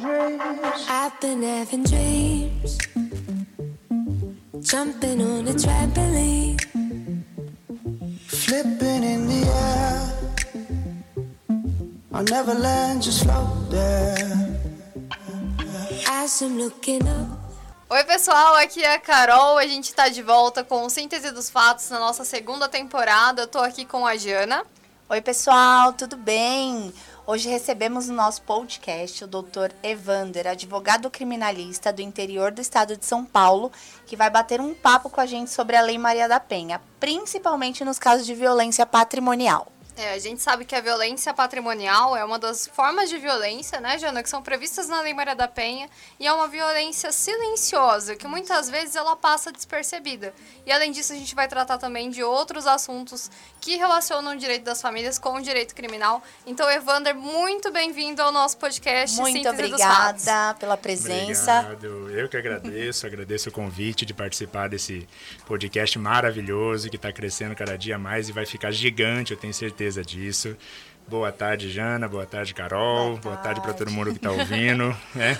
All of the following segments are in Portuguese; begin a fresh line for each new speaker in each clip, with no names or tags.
dreams. I've been having dreams. Jumping on a trampoline. Flipping in the air. I'll never land, just float there. As I'm looking up. Oi, pessoal, aqui é a Carol. A gente está de volta com o Síntese dos Fatos na nossa segunda temporada. Eu tô aqui com a Jana.
Oi, pessoal, tudo bem? Hoje recebemos no nosso podcast o Dr. Evander, advogado criminalista do interior do estado de São Paulo, que vai bater um papo com a gente sobre a Lei Maria da Penha, principalmente nos casos de violência patrimonial.
É, a gente sabe que a violência patrimonial é uma das formas de violência, né, Jana, que são previstas na Lei Maria da Penha, e é uma violência silenciosa, que muitas vezes ela passa despercebida. E além disso, a gente vai tratar também de outros assuntos que relacionam o direito das famílias com o direito criminal. Então, Evander, muito bem-vindo ao nosso podcast.
Muito Síntese obrigada pela presença.
Obrigado. Eu que agradeço, agradeço o convite de participar desse podcast maravilhoso que está crescendo cada dia mais e vai ficar gigante, eu tenho certeza certeza disso. Boa tarde, Jana. Boa tarde, Carol. Boa tarde, tarde para todo mundo que está ouvindo. né?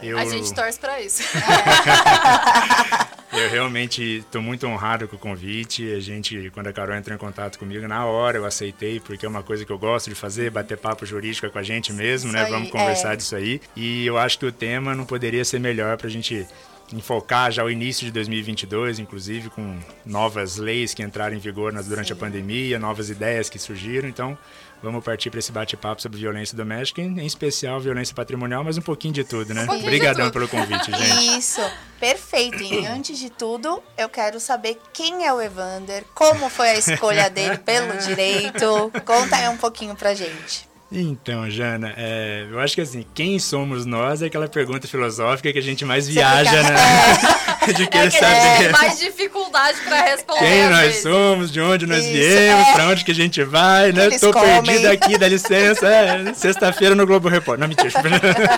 Eu... A gente torce para isso.
eu realmente estou muito honrado com o convite. A gente, quando a Carol entrou em contato comigo, na hora eu aceitei, porque é uma coisa que eu gosto de fazer, bater papo jurídico com a gente mesmo, né? Vamos conversar é. disso aí. E eu acho que o tema não poderia ser melhor para a gente enfocar já o início de 2022, inclusive com novas leis que entraram em vigor durante Sim. a pandemia, novas ideias que surgiram. Então, vamos partir para esse bate-papo sobre violência doméstica, em especial violência patrimonial, mas um pouquinho de tudo, né? Um Obrigadão pelo convite, gente.
Isso, perfeito. E antes de tudo, eu quero saber quem é o Evander, como foi a escolha dele pelo direito. Conta aí um pouquinho pra gente.
Então, Jana, é, eu acho que assim, quem somos nós é aquela pergunta filosófica que a gente mais viaja, né?
É. de querer é que saber. É mais dificuldade para responder.
Quem nós vezes. somos, de onde nós Isso, viemos, é. para onde que a gente vai, né? Tô comem. perdido aqui, dá licença. É, Sexta-feira no Globo Repórter. Não, mentira.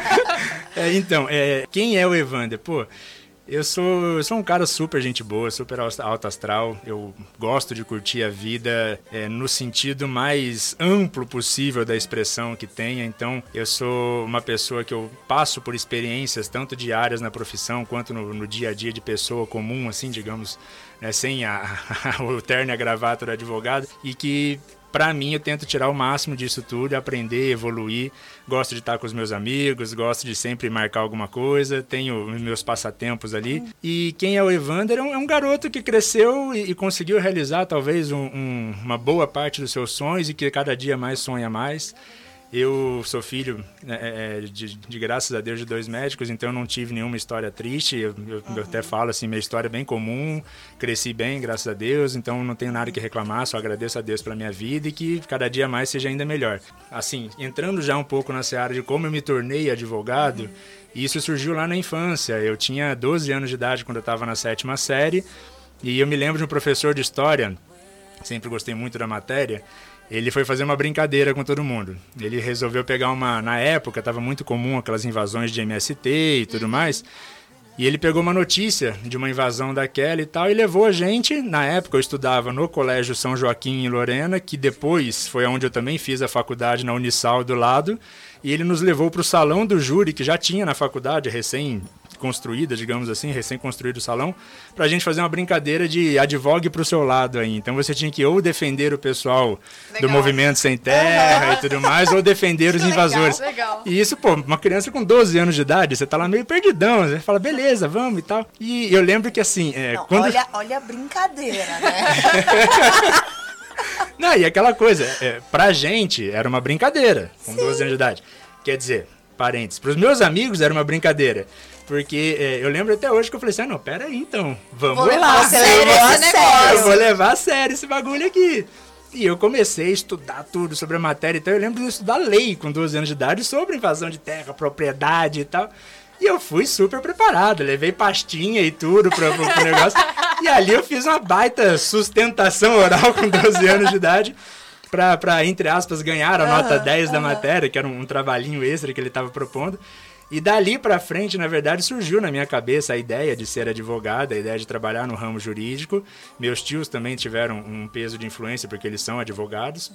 é, então, é, quem é o Evander? Pô, eu sou, eu sou um cara super gente boa, super alto astral. Eu gosto de curtir a vida é, no sentido mais amplo possível da expressão que tenha. Então, eu sou uma pessoa que eu passo por experiências tanto diárias na profissão quanto no, no dia a dia de pessoa comum, assim, digamos, né, sem a, o terno e a gravata do advogado, e que para mim, eu tento tirar o máximo disso tudo, aprender, evoluir. Gosto de estar com os meus amigos, gosto de sempre marcar alguma coisa, tenho meus passatempos ali. E quem é o Evander é um, é um garoto que cresceu e, e conseguiu realizar talvez um, um, uma boa parte dos seus sonhos e que cada dia mais sonha mais. Eu sou filho, né, é, é, de, de, graças a Deus, de dois médicos, então não tive nenhuma história triste. Eu, eu, eu, até falo assim, minha história é bem comum, cresci bem, graças a Deus, então não tenho nada que reclamar, só agradeço a Deus pela minha vida e que cada dia mais seja ainda melhor. Assim, entrando já um pouco na seara de como eu me tornei advogado, isso surgiu lá na infância. Eu tinha 12 anos de idade quando eu estava na sétima série e eu me lembro de um professor de história, sempre gostei muito da matéria, ele foi fazer uma brincadeira com todo mundo. Ele resolveu pegar uma. Na época, estava muito comum aquelas invasões de MST e tudo mais. E ele pegou uma notícia de uma invasão daquela e tal e levou a gente. Na época eu estudava no Colégio São Joaquim em Lorena, que depois foi onde eu também fiz a faculdade na Unisal do lado. E ele nos levou para o salão do júri que já tinha na faculdade, recém construída, digamos assim, recém-construído o salão, para a gente fazer uma brincadeira de advogue para o seu lado aí. Então você tinha que ou defender o pessoal legal. do movimento sem terra uhum. e tudo mais, ou defender os invasores.
Legal,
E isso, pô, uma criança com 12 anos de idade, você tá lá meio perdidão, você fala, beleza, vamos e tal. E eu lembro que assim. É,
Não, quando... olha, olha a brincadeira, né?
Não, e aquela coisa, é, pra gente era uma brincadeira, com Sim. 12 anos de idade. Quer dizer, parentes, pros meus amigos era uma brincadeira. Porque é, eu lembro até hoje que eu falei assim, ah, não, pera aí então, vamos vou
lá. Você esse negócio.
Eu vou levar a sério esse bagulho aqui. E eu comecei a estudar tudo sobre a matéria, então eu lembro de estudar lei com 12 anos de idade sobre invasão de terra, propriedade e tal. E eu fui super preparado, levei pastinha e tudo pro, pro, pro negócio. e ali eu fiz uma baita sustentação oral com 12 anos de idade pra, pra entre aspas, ganhar a nota uhum, 10 da matéria, que era um, um trabalhinho extra que ele estava propondo. E dali para frente, na verdade, surgiu na minha cabeça a ideia de ser advogada, a ideia de trabalhar no ramo jurídico. Meus tios também tiveram um peso de influência porque eles são advogados.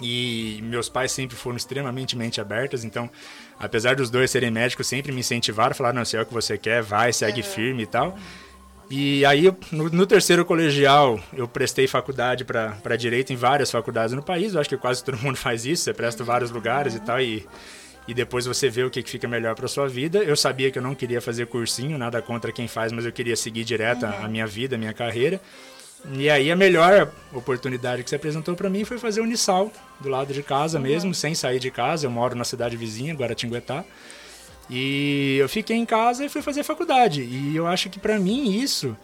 E meus pais sempre foram extremamente mente abertas, então, apesar dos dois serem médicos, sempre me incentivaram, falaram, não, se é o que você quer, vai, segue uhum. firme e tal. E aí, no, no, terceiro colegial, eu prestei faculdade para direito em várias faculdades no país. Eu acho que quase todo mundo faz isso. Você presta em vários lugares e tal. E, e depois você vê o que, fica melhor para sua vida. Eu sabia que eu não queria fazer cursinho, nada contra quem faz, mas eu queria seguir direto a, a minha vida, a minha carreira. E aí a melhor oportunidade que se apresentou para mim foi fazer Unisal, do lado de casa uhum. mesmo, sem sair de casa. Eu moro na cidade vizinha, Guaratinguetá. E eu fiquei em casa e fui fazer faculdade. E eu acho que para mim isso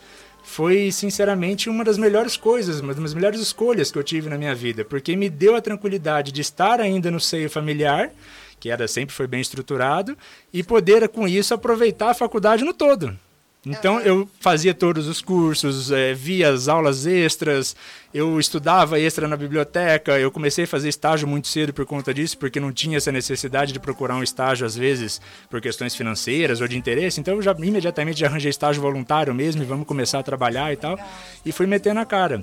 foi sinceramente uma das melhores coisas, uma das melhores escolhas que eu tive na minha vida, porque me deu a tranquilidade de estar ainda no seio familiar, que era sempre foi bem estruturado, e poder com isso aproveitar a faculdade no todo. Então eu fazia todos os cursos, é, via as aulas extras, eu estudava extra na biblioteca, eu comecei a fazer estágio muito cedo por conta disso, porque não tinha essa necessidade de procurar um estágio às vezes por questões financeiras ou de interesse, então eu já imediatamente já arranjei estágio voluntário mesmo e vamos começar a trabalhar e tal, e fui metendo a cara.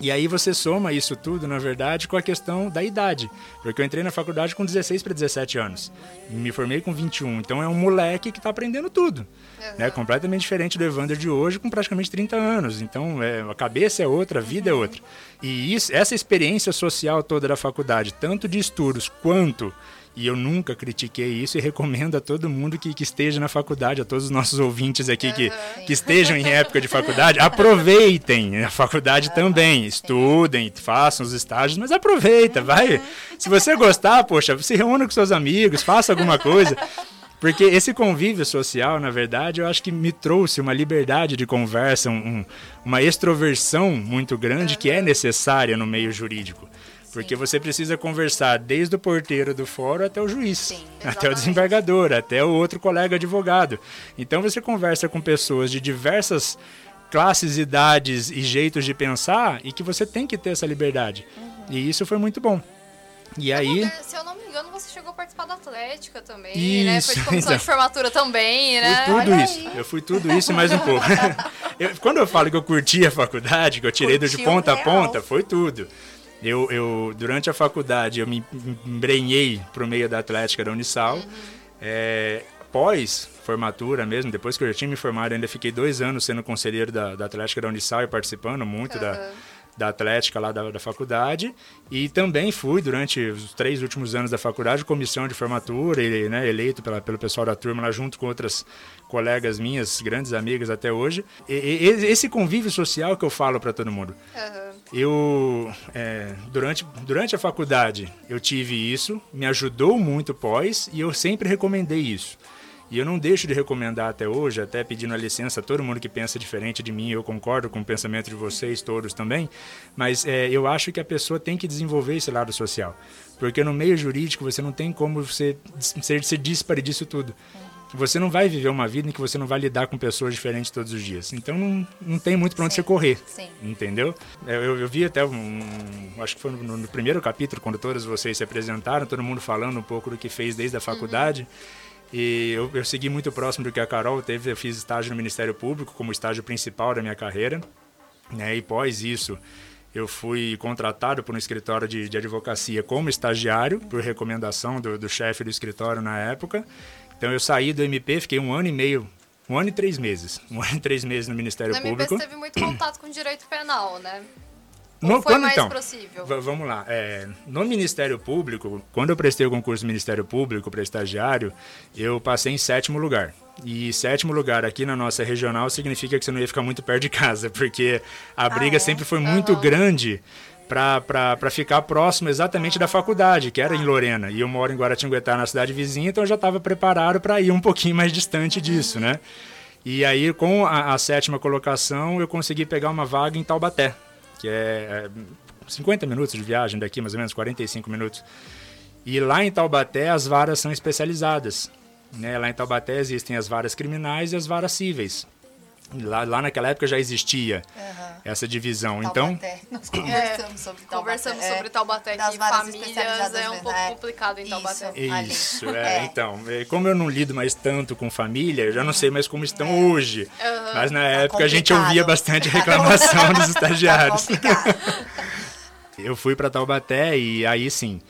E aí você soma isso tudo, na verdade, com a questão da idade. Porque eu entrei na faculdade com 16 para 17 anos. Me formei com 21. Então é um moleque que está aprendendo tudo. Uhum. Né? Completamente diferente do Evander de hoje, com praticamente 30 anos. Então é, a cabeça é outra, a vida é outra. E isso, essa experiência social toda da faculdade, tanto de estudos quanto e eu nunca critiquei isso e recomendo a todo mundo que, que esteja na faculdade, a todos os nossos ouvintes aqui que, que estejam em época de faculdade, aproveitem a faculdade também. Estudem, façam os estágios, mas aproveita, vai. Se você gostar, poxa, se reúna com seus amigos, faça alguma coisa. Porque esse convívio social, na verdade, eu acho que me trouxe uma liberdade de conversa, um, uma extroversão muito grande que é necessária no meio jurídico. Porque você precisa conversar desde o porteiro do fórum até o juiz, Sim, até o desembargador, até o outro colega advogado. Então você conversa com pessoas de diversas classes, idades e jeitos de pensar e que você tem que ter essa liberdade. Uhum. E isso foi muito bom. E aí.
Se eu não me engano, você chegou a participar da Atlética também, isso, né? Foi de comissão então, de formatura também, né?
Fui tudo Olha isso. Aí. Eu fui tudo isso e mais um pouco. eu, quando eu falo que eu curti a faculdade, que eu tirei Curtiu de ponta real. a ponta, foi tudo. Eu, eu, durante a faculdade, eu me embrenhei pro meio da Atlética da Unisal. Uhum. É, pós formatura mesmo, depois que eu já tinha me formado, ainda fiquei dois anos sendo conselheiro da, da Atlética da Unisal e participando muito uhum. da, da Atlética lá da, da faculdade. E também fui, durante os três últimos anos da faculdade, comissão de formatura, e, né, eleito pela, pelo pessoal da turma lá junto com outras colegas minhas, grandes amigas até hoje. E, e, esse convívio social que eu falo para todo mundo. Uhum. Eu, é, durante, durante a faculdade, eu tive isso, me ajudou muito pós e eu sempre recomendei isso. E eu não deixo de recomendar até hoje, até pedindo a licença a todo mundo que pensa diferente de mim, eu concordo com o pensamento de vocês todos também, mas é, eu acho que a pessoa tem que desenvolver esse lado social. Porque no meio jurídico você não tem como você ser, díspare disso tudo você não vai viver uma vida em que você não vai lidar com pessoas diferentes todos os dias. Então não, não tem muito para onde sim, você correr. Sim. Entendeu? Eu, eu, vi até um. Acho que foi no, no, primeiro capítulo, quando todos vocês se apresentaram, todo mundo falando um pouco do que fez desde a uhum. faculdade. Uhum. E eu, eu segui muito próximo do que a Carol teve. Eu fiz estágio no Ministério Público como estágio principal da minha carreira. Né? E pós isso, eu fui contratado por um escritório de, de advocacia como estagiário, por recomendação do, do chefe do escritório na época. Então eu saí do MP, fiquei um ano e meio, um ano e três meses, um ano e três meses no Ministério
no
Público. No MP
você teve muito contato com direito penal, né? No, foi quando, mais então, possível?
Vamos lá. É, no Ministério Público, quando eu prestei o concurso do Ministério Público para estagiário, eu passei em sétimo lugar. E sétimo lugar aqui na nossa regional significa que você não ia ficar muito perto de casa, porque a briga ah, é? sempre foi muito uhum. grande para ficar próximo exatamente da faculdade, que era em Lorena. E eu moro em Guaratinguetá, na cidade vizinha, então eu já estava preparado para ir um pouquinho mais distante disso, né? E aí, com a, a, sétima colocação, eu consegui pegar uma vaga em Taubaté, que é, é 50 minutos de viagem daqui, mais ou menos, 45 minutos. E lá em Taubaté, as varas são especializadas. Né? Lá em Taubaté existem as varas criminais e as varas cíveis. Lá, lá naquela época já existia uhum. essa divisão.
Taubaté.
Então,
nós conversamos sobre Taubaté. Conversamos sobre Taubaté, que famílias é um pouco é. complicado em Taubaté.
Isso, é, é. então. É, como eu não lido mais tanto com família, eu já não sei mais como estão é. hoje. Uhum. Mas na tá época a gente ouvia bastante reclamação dos estagiários. Tá eu fui para Taubaté e aí sim,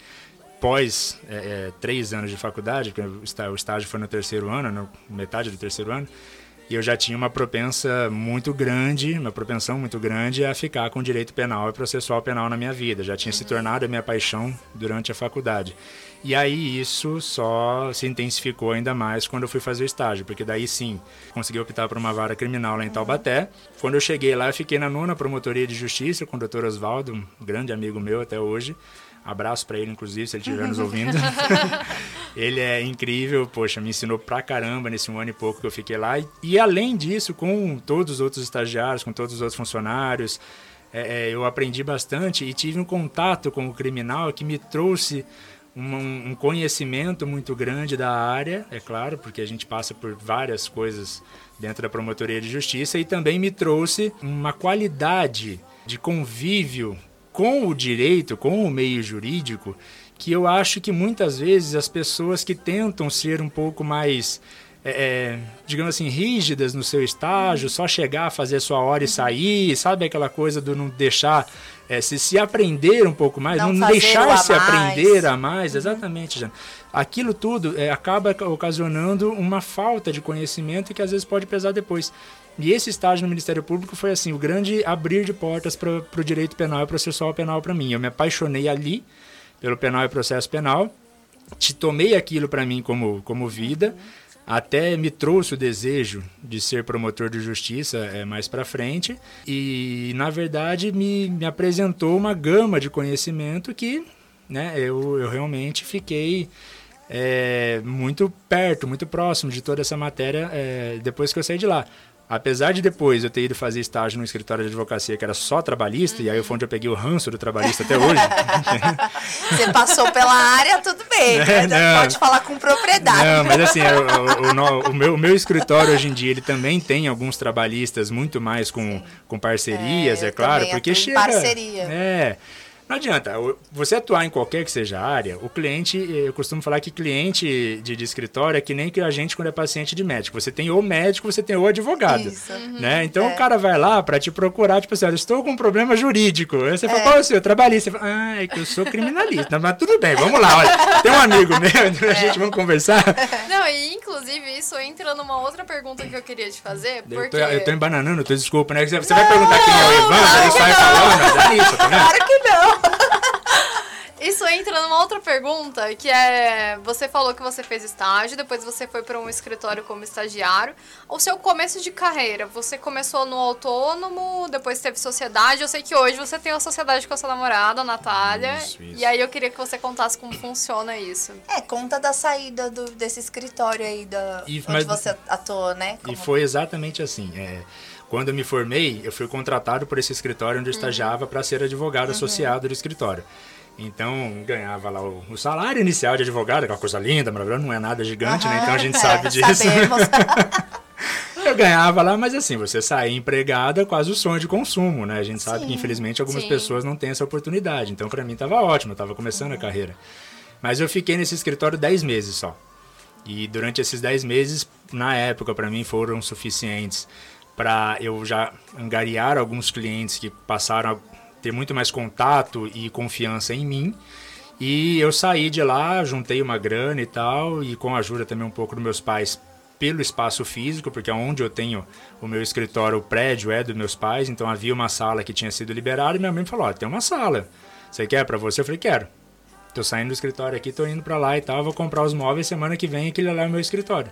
pós é, é, três anos de faculdade, porque o estágio foi no terceiro ano, no metade do terceiro ano, e eu já tinha uma propensa muito grande, uma propensão muito grande a ficar com direito penal e processual penal na minha vida. Já tinha uhum. se tornado a minha paixão durante a faculdade. E aí isso só se intensificou ainda mais quando eu fui fazer o estágio, porque daí sim, consegui optar por uma vara criminal lá em Taubaté. Quando eu cheguei lá, eu fiquei na nona promotoria de justiça com o doutor Oswaldo, um grande amigo meu até hoje. Abraço para ele, inclusive, se ele estiver nos ouvindo. ele é incrível, poxa, me ensinou pra caramba nesse um ano e pouco que eu fiquei lá. E, e além disso, com todos os outros estagiários, com todos os outros funcionários, é, é, eu aprendi bastante e tive um contato com o criminal que me trouxe um, um, conhecimento muito grande da área, é claro, porque a gente passa por várias coisas dentro da promotoria de justiça e também me trouxe uma qualidade de convívio com o direito, com o meio jurídico, que eu acho que muitas vezes as pessoas que tentam ser um pouco mais, é, é, digamos assim, rígidas no seu estágio, só chegar, fazer a sua hora e sair, sabe aquela coisa do não deixar é, se, se aprender um pouco mais, não, não deixar se aprender a mais, uhum. exatamente, Jana. Aquilo tudo é, acaba ocasionando uma falta de conhecimento que às vezes pode pesar depois. E esse estágio no Ministério Público foi assim, o grande abrir de portas para o direito penal e processual penal para mim. Eu me apaixonei ali pelo penal e processo penal, te tomei aquilo para mim como, como vida, até me trouxe o desejo de ser promotor de justiça é, mais para frente e na verdade me, me apresentou uma gama de conhecimento que né, eu, eu realmente fiquei é, muito perto, muito próximo de toda essa matéria é, depois que eu saí de lá. Apesar de depois eu ter ido fazer estágio no escritório de advocacia que era só trabalhista, uhum. e aí foi onde eu peguei o ranço do trabalhista até hoje.
Você passou pela área, tudo bem, é, né? pode falar com propriedade.
Não, mas assim, o, o, o, meu, o meu escritório hoje em dia, ele também tem alguns trabalhistas muito mais com, com parcerias, é, é claro, porque chega...
parceria.
É, não adianta. Você atuar em qualquer que seja a área, o cliente, eu costumo falar que cliente de, de escritório é que nem que a gente quando é paciente de médico. Você tem ou médico, você tem ou advogado. Isso. Uhum. Né? Então é. o cara vai lá para te procurar, tipo assim, olha, estou com um problema jurídico. Aí você é. fala, qual é o seu? Trabalhista. Você fala, ah, é que eu sou criminalista. Mas tudo bem, vamos lá, olha. Tem um amigo meu, a é. gente vamos conversar.
Não, e inclusive isso entra numa outra pergunta que eu queria te fazer. Porque...
Eu, tô, eu tô embananando, tô desculpa, né? Você, você vai perguntar quem é o Evandro, ele sai falando, mas é isso, tá
vendo? Claro que não.
Isso entra numa outra pergunta, que é, você falou que você fez estágio, depois você foi para um escritório como estagiário. O seu começo de carreira, você começou no autônomo, depois teve sociedade. Eu sei que hoje você tem uma sociedade com a sua namorada, a Natália. Isso, isso. E aí eu queria que você contasse como funciona isso.
É, conta da saída do, desse escritório aí da, e, onde mas, você atuou, né?
Como... E foi exatamente assim. É, quando eu me formei, eu fui contratado por esse escritório onde eu uhum. estagiava para ser advogado uhum. associado do escritório. Então, ganhava lá o, o, salário inicial de advogado, aquela coisa linda, maravilhosa, não é nada gigante, uhum, né? Então a gente é, sabe disso. eu ganhava lá, mas assim, você sair empregada é quase o sonho de consumo, né? A gente sabe sim, que infelizmente algumas sim. pessoas não têm essa oportunidade. Então, para mim tava ótimo, eu tava começando uhum. a carreira. Mas eu fiquei nesse escritório 10 meses só. E durante esses 10 meses, na época, para mim foram suficientes para eu já angariar alguns clientes que passaram ter muito mais contato e confiança em mim. E eu saí de lá, juntei uma grana e tal, e com a ajuda também um pouco dos meus pais pelo espaço físico, porque onde eu tenho o meu escritório, o prédio é dos meus pais, então havia uma sala que tinha sido liberada e minha mãe falou: "Ó, tem uma sala. Você quer para você?" Eu falei: "Quero". Tô saindo do escritório aqui, tô indo para lá e tal, vou comprar os móveis semana que vem aquele lá é o meu escritório.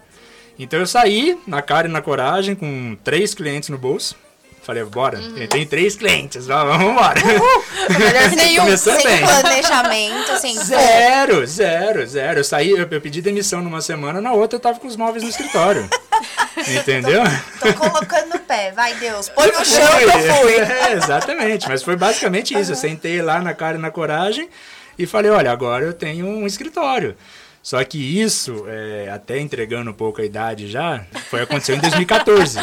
Então eu saí na cara e na coragem com três clientes no bolso Falei, bora. Uhum. Tem três clientes, vamos embora.
Melhor nenhum, sem bem. planejamento, sem
Zero, zero, zero. Eu saí, eu, eu, pedi demissão numa semana, na outra eu tava com os móveis no escritório. Entendeu?
Tô, tô, colocando no pé, vai Deus, põe no chão que eu fui.
É, exatamente, mas foi basicamente isso. Eu sentei lá na cara e na coragem e falei, olha, agora eu tenho um escritório. Só que isso, é, até entregando um pouco a idade já, foi aconteceu em 2014.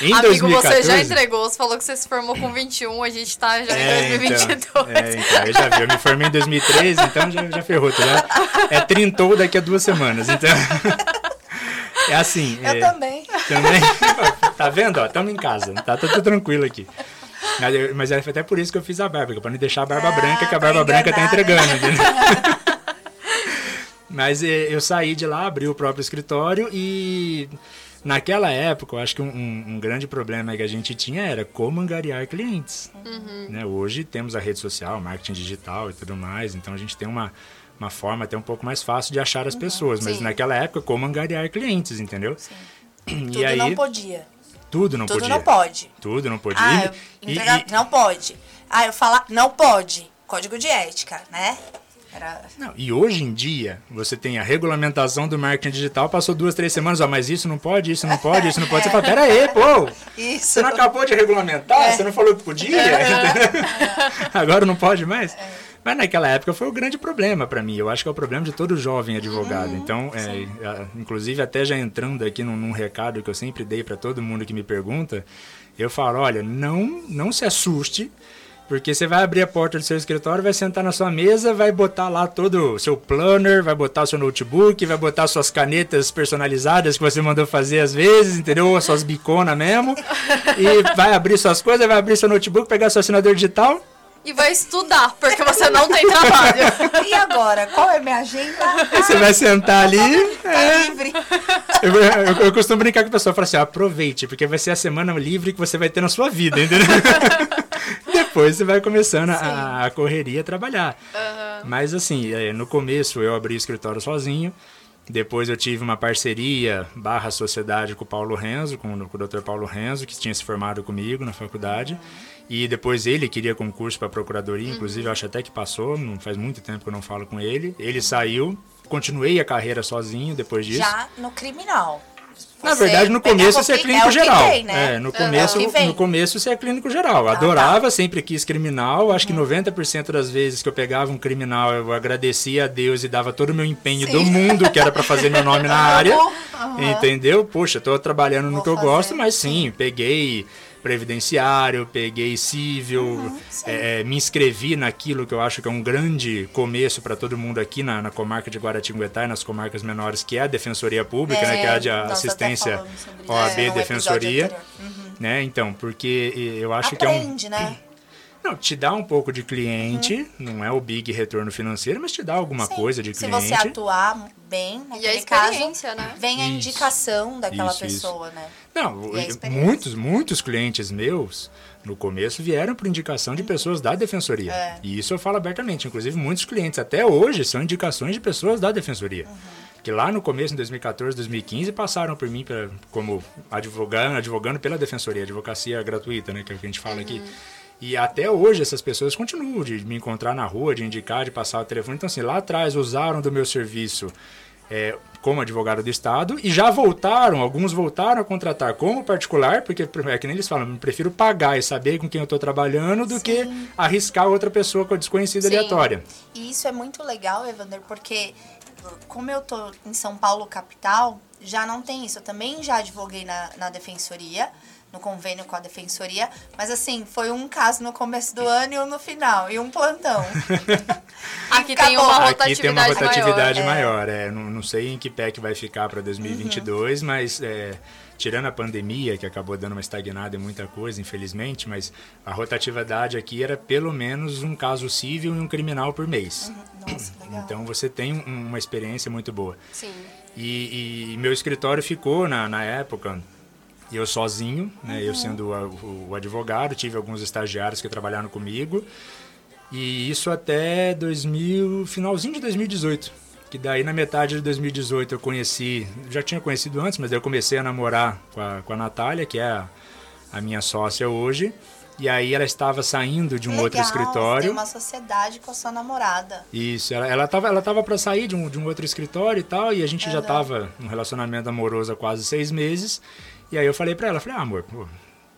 Em Amigo, 2014, você já entregou, você falou que você se formou com 21, a gente tá já é, em 2022. Então, é,
então, eu já vi, eu me formei em 2013, então já, já ferrou, tá né? É trintou daqui a duas semanas, então... É assim.
Eu
é,
também.
Também? Tá vendo? Ó, estamos em casa, tá, tá tudo tranquilo aqui. Mas, mas é até por isso que eu fiz a barba, para não deixar a barba ah, branca, que a barba branca está entregando. Né? mas eu saí de lá, abri o próprio escritório e naquela época, eu acho que um, um, grande problema que a gente tinha era como angariar clientes. Uhum. Né? Hoje temos a rede social, marketing digital e tudo mais, então a gente tem uma, uma forma até um pouco mais fácil de achar as uhum. pessoas. Mas Sim. naquela época, como angariar clientes, entendeu?
Sim. E Tudo aí, não podia.
Tudo não
Tudo
podia.
não pode.
Tudo não podia.
Ah, entregar, e, não pode. Ah, eu falar, não pode. Código de ética, né?
Era... Não, e hoje em dia, você tem a regulamentação do marketing digital, passou duas, três semanas, ó, mas isso não pode, isso não pode, isso não pode. Você fala, pera aí, pô! Isso. Você não acabou de regulamentar? É. Você não falou que podia? É. Agora não pode mais? É. Mas naquela época foi o grande problema para mim. Eu acho que é o problema de todo jovem advogado. Uhum, então, é, inclusive, até já entrando aqui num, num recado que eu sempre dei para todo mundo que me pergunta, eu falo: olha, não, não se assuste porque você vai abrir a porta do seu escritório, vai sentar na sua mesa, vai botar lá todo o seu planner, vai botar o seu notebook, vai botar suas canetas personalizadas que você mandou fazer às vezes, entendeu? Suas biconas mesmo. e vai abrir suas coisas, vai abrir seu notebook, pegar seu assinador digital
e vai estudar, porque você não tem trabalho.
E agora? Qual é a minha agenda?
Você vai sentar ali. Tá é... livre. Eu, eu, eu, costumo brincar com a pessoa, falar assim: aproveite, porque vai ser a semana livre que você vai ter na sua vida, entendeu? Depois você vai começando a, a, correria a trabalhar. Uhum. Mas assim, é, no começo eu abri o escritório sozinho. Depois eu tive uma parceria barra sociedade com o Paulo Renzo, com, com o Dr. Paulo Renzo, que tinha se formado comigo na faculdade. Uhum. E depois ele queria concurso para procuradoria, uhum. inclusive eu acho até que passou, não faz muito tempo que eu não falo com ele. Ele saiu, continuei a carreira sozinho depois disso.
Já no criminal.
Na verdade, no começo você é clínico é geral. Vem, né? É, no começo, é no começo você é clínico geral. Ah, Adorava, tá. sempre quis criminal. Acho que 90% uhum. das vezes que eu pegava um criminal, eu agradecia a Deus e dava todo o meu empenho Sim. do mundo que era para fazer meu nome na área. Uhum. Entendeu? Poxa, tô trabalhando Vou no que eu gosto, mas sim, peguei previdenciário, peguei civil, uhum, é, me inscrevi naquilo que eu acho que é um grande começo para todo mundo aqui na, na, comarca de Guaratinguetá e nas comarcas menores, que é a Defensoria Pública, é, né, que é a de assistência OAB é, Defensoria. Uhum. Né? Então, porque eu acho
Aprende,
que
é um. Né?
Não, te dá um pouco de cliente, uhum. não é o big retorno financeiro, mas te dá alguma Sim. coisa de cliente.
Se você atuar bem, naquele e a caso, né? vem a isso, indicação daquela isso, pessoa, isso. né?
Não, muitos, muitos clientes meus no começo vieram por indicação de pessoas da defensoria. É. E isso eu falo abertamente. Inclusive, muitos clientes até hoje são indicações de pessoas da defensoria. Uhum. Que lá no começo, em 2014, 2015, passaram por mim pra, como advogando, advogando pela defensoria, advocacia gratuita, né? Que é o que a gente fala uhum. aqui. E até hoje essas pessoas continuam de me encontrar na rua, de indicar, de passar o telefone. Então, assim, lá atrás usaram do meu serviço é, como advogado do Estado e já voltaram, alguns voltaram a contratar como particular, porque é que nem eles falam, prefiro pagar e saber com quem eu estou trabalhando do Sim. que arriscar outra pessoa com a desconhecida Sim. aleatória.
E isso é muito legal, Evander, porque como eu tô em São Paulo capital, já não tem isso. Eu também já advoguei na, na defensoria, no convênio com a defensoria, mas assim, foi um caso no começo do ano e um no final, e um plantão.
Aqui tem uma rotatividade,
Aqui tem uma rotatividade maior. maior é. Não, não, sei em que pé que vai ficar para 2022, uhum. mas é, tirando a pandemia, que acabou dando uma estagnada em muita coisa, infelizmente, mas a rotatividade aqui era pelo menos um caso civil e um criminal por mês.
Uhum. Nossa, legal.
Então você tem um, uma experiência muito boa.
Sim.
E, e meu escritório ficou, na, na época, eu sozinho, né? Uhum. Eu sendo o, o, advogado, tive alguns estagiários que trabalharam comigo. E isso até 2000, finalzinho de 2018. Que daí na metade de 2018 eu conheci, já tinha conhecido antes, mas daí eu comecei a namorar com a, com a Natália, que é a, a minha sócia hoje. E aí ela estava saindo de um
Legal,
outro escritório. Tem
uma sociedade com a sua namorada.
Isso, ela, ela tava, ela tava para sair de um, de um outro escritório e tal, e a gente uhum. já estava num relacionamento amoroso há quase seis meses. E aí eu falei para ela, falei, ah, amor, pô,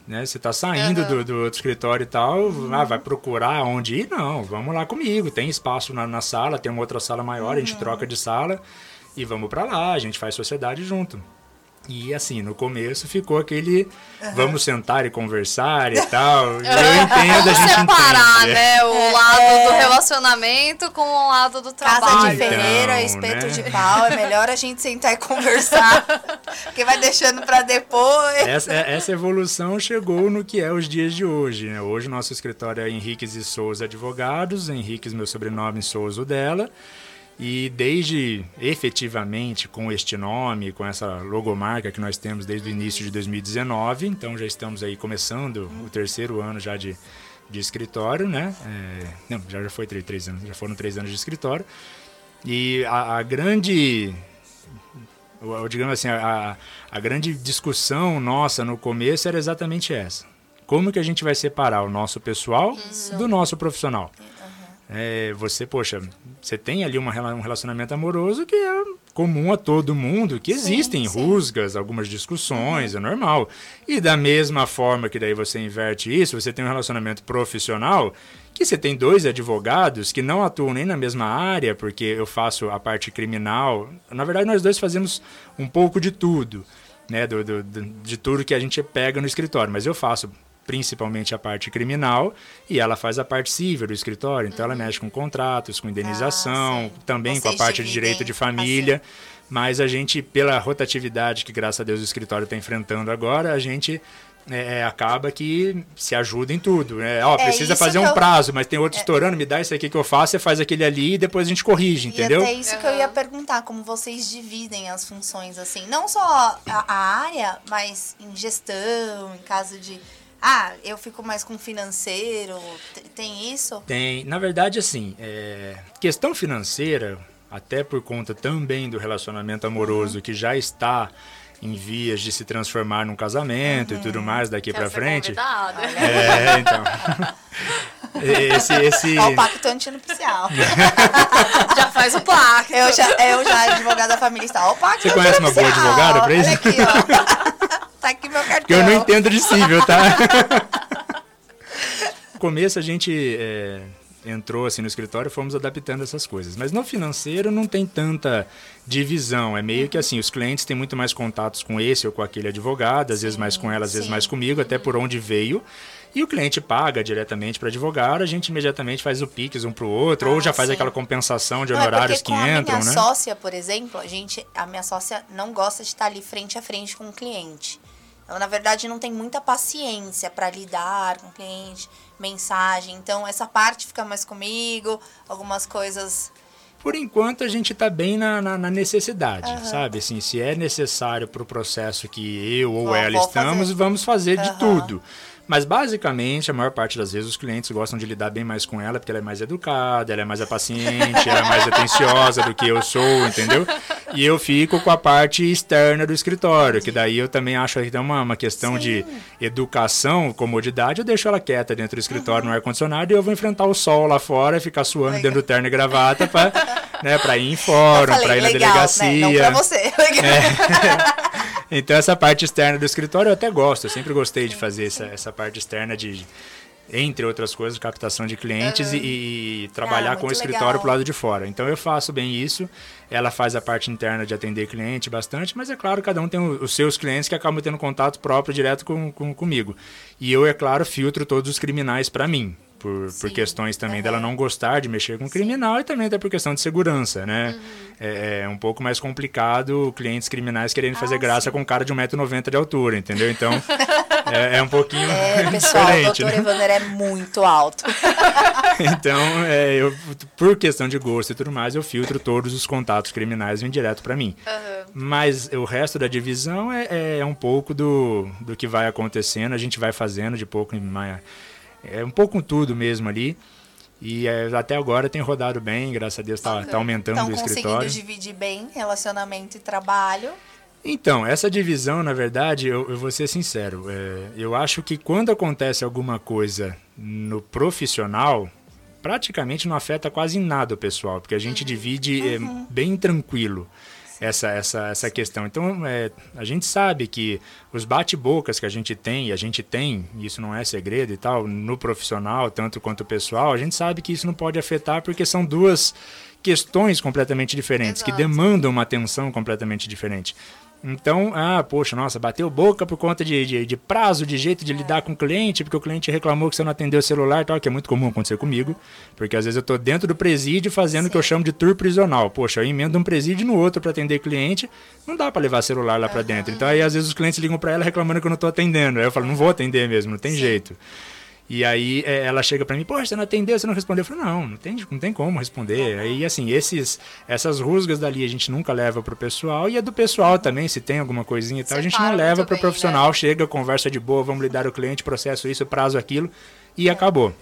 né, você tá saindo uhum. do, do outro escritório e tal, uhum. ah, vai procurar onde ir? Não, vamos lá comigo, tem espaço na, na sala, tem uma outra sala maior, uhum. a gente uhum. troca de sala e vamos para lá, a gente faz sociedade junto. E assim, no começo ficou aquele vamos sentar e conversar e tal. eu entendo, a gente
separar,
entende.
né? O lado é. do relacionamento com o lado do trabalho.
Casa de ferreira, então, espeto né? de pau, é melhor a gente sentar e conversar, porque vai deixando para depois.
Essa, é, essa, evolução chegou no que é os dias de hoje, né? Hoje nosso escritório é Henriques e Souza Advogados, Henriques meu sobrenome, Souza dela. E desde efetivamente com este nome, com essa logomarca que nós temos desde o início de 2019, então já estamos aí começando o terceiro ano já de, de escritório, né? É, não, já, já foi três, três, anos, já foram três anos de escritório. E a, a grande, digamos assim, a, a grande discussão nossa no começo era exatamente essa. Como que a gente vai separar o nosso pessoal do nosso profissional? É, você, poxa, você tem ali uma, um relacionamento amoroso que é comum a todo mundo, que existem sim, rusgas, algumas discussões, uhum. é normal. E da mesma forma que daí você inverte isso, você tem um relacionamento profissional que você tem dois advogados que não atuam nem na mesma área, porque eu faço a parte criminal. Na verdade, nós dois fazemos um pouco de tudo, né, do, do, de tudo que a gente pega no escritório, mas eu faço principalmente a parte criminal, e ela faz a parte civil do escritório. Então, uhum. ela mexe com contratos, com indenização, ah, também Vocês com a parte de direito de família. Assim. Mas a gente, pela rotatividade que, graças a Deus, o escritório está enfrentando agora, a gente é, é, acaba que se ajuda em tudo. Né? Ó, é, precisa fazer um eu... prazo, mas tem outro é... estourando, me dá isso aqui que eu faço, você faz aquele ali e depois a gente corrige, entendeu?
E até isso uhum. que eu ia perguntar, como vocês dividem as funções, assim, não só a, a área, mas em gestão, em caso de ah, eu fico mais com financeiro. Tem isso?
Tem. Na verdade, assim, é... questão financeira, até por conta também do relacionamento amoroso uhum. que já está em vias de se transformar num casamento uhum. e tudo uhum. mais daqui para frente.
Convidado.
É, então. esse, esse...
Ó, o pacto antinupcial.
já faz o pacto.
Eu já, eu já advogada da família está. o pacto
Você conhece uma boa advogada para isso?
Olha aqui, ó. meu cartão.
Que eu não entendo de cível, tá? no começo a gente é, entrou assim no escritório, fomos adaptando essas coisas. Mas no financeiro não tem tanta divisão. É meio que assim, os clientes têm muito mais contatos com esse ou com aquele advogado, às sim, vezes mais com ela, às sim. vezes mais comigo, até por onde veio. E o cliente paga diretamente para advogar, a gente imediatamente faz o PIX um para o outro, ah, ou já faz sim. aquela compensação de não, é honorários é que entram,
a minha
né?
sócia, por exemplo, a gente, a minha sócia não gosta de estar ali frente a frente com o cliente. Ela, na verdade, não tem muita paciência para lidar com o cliente, mensagem. Então, essa parte fica mais comigo, algumas coisas
por enquanto a gente está bem na, na, na necessidade, uhum. sabe? Assim, se é necessário para o processo que eu ou ela estamos, fazer. vamos fazer uhum. de tudo. Mas basicamente, a maior parte das vezes, os clientes gostam de lidar bem mais com ela, porque ela é mais educada, ela é mais paciente, ela é mais atenciosa do que eu sou, entendeu? E eu fico com a parte externa do escritório, que daí eu também acho que tem uma, uma questão Sim. de educação, comodidade, eu deixo ela quieta dentro do escritório uhum. no ar-condicionado e eu vou enfrentar o sol lá fora e ficar suando legal. dentro do terno e gravata para né, pra ir em fórum, para ir na legal, delegacia. Né? Não
pra você.
É. Então essa parte externa do escritório eu até gosto, eu sempre gostei de fazer essa, essa parte externa de entre outras coisas, captação de clientes uhum. e, e, trabalhar ah, com o escritório legal. pro lado de fora. Então eu faço bem isso. Ela faz a parte interna de atender cliente bastante, mas é claro, cada um tem os seus clientes que acabam tendo contato próprio direto com, com comigo. E eu, é claro, filtro todos os criminais para mim por, por questões também uhum. dela não gostar de mexer com criminal e também até por questão de segurança, né? Uhum. É, é, um pouco mais complicado clientes criminais querendo fazer ah, graça sim. com um cara de 1,90m de altura, entendeu? Então, é, é, um pouquinho
É, pessoal, o doutor né? Evander é muito alto.
então, é, eu, por questão de gosto e tudo mais, eu filtro todos os contatos criminais vêm direto para mim. Uhum. Mas o resto da divisão é, é um pouco do, do que vai acontecendo, a gente vai fazendo de pouco em mais é um pouco tudo mesmo ali. E é, até agora tem rodado bem, graças a Deus está tá aumentando o escritório.
conseguindo dividir bem relacionamento e trabalho.
Então, essa divisão, na verdade, eu, eu vou ser sincero, é, eu acho que quando acontece alguma coisa no profissional, praticamente não afeta quase nada o pessoal, porque a gente uhum. divide é, uhum. bem tranquilo essa, essa, essa questão. Então, é, a gente sabe que os bate-bocas que a gente tem, e a gente tem, isso não é segredo e tal, no profissional, tanto quanto pessoal, a gente sabe que isso não pode afetar porque são duas questões completamente diferentes, Exato. que demandam uma atenção completamente diferente. Então, ah, poxa, nossa, bateu boca por conta de, de, de prazo, de jeito de é. lidar com o cliente, porque o cliente reclamou que você não atendeu o celular e tal, que é muito comum acontecer comigo, porque às vezes eu estou dentro do presídio fazendo o que eu chamo de tour prisional. Poxa, eu emendo um presídio no outro para atender cliente, não dá para levar celular lá para dentro. Então aí às vezes os clientes ligam para ela reclamando que eu não estou atendendo. Aí eu falo, não vou atender mesmo, não tem Sim. jeito. E aí é, ela chega para mim, poxa, você não atendeu, você não respondeu. Eu falei, não, não tem, não tem como responder. Aí, assim, esses, essas rusgas dali a gente nunca leva pro pessoal. E a do pessoal também, se tem alguma coisinha e tal, a gente não leva pro bem, profissional. Né? Chega, conversa de boa, vamos lidar o cliente, processo isso, prazo aquilo, e é. acabou.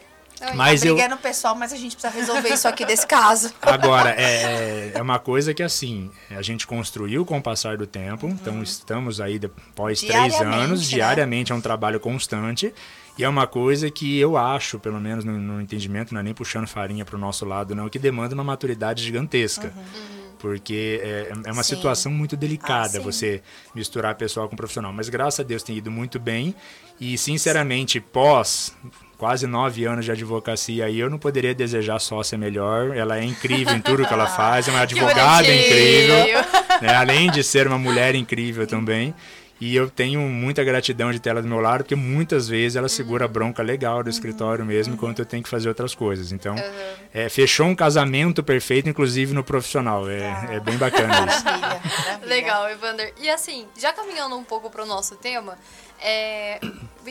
mas eu no pessoal, mas a gente precisa resolver isso aqui desse caso.
Agora, é, é uma coisa que assim, a gente construiu com o passar do tempo, uhum. então estamos aí após três anos, né? diariamente é um trabalho constante. E é uma coisa que eu acho, pelo menos no, no entendimento, não é nem puxando farinha para o nosso lado, não, que demanda uma maturidade gigantesca. Uhum. Porque é, é uma sim. situação muito delicada ah, você misturar pessoal com profissional. Mas graças a Deus tem ido muito bem. E, sinceramente, pós quase nove anos de advocacia eu não poderia desejar sócia melhor. Ela é incrível em tudo que ela faz, é uma advogada incrível, né? além de ser uma mulher incrível também. E eu tenho muita gratidão de ter ela do meu lado, porque muitas vezes ela segura a bronca legal do escritório mesmo, enquanto eu tenho que fazer outras coisas. Então, uhum. é, fechou um casamento perfeito, inclusive no profissional. É, ah. é bem bacana isso. Maravilha,
maravilha. Legal, Evander. E assim, já caminhando um pouco para o nosso tema, é,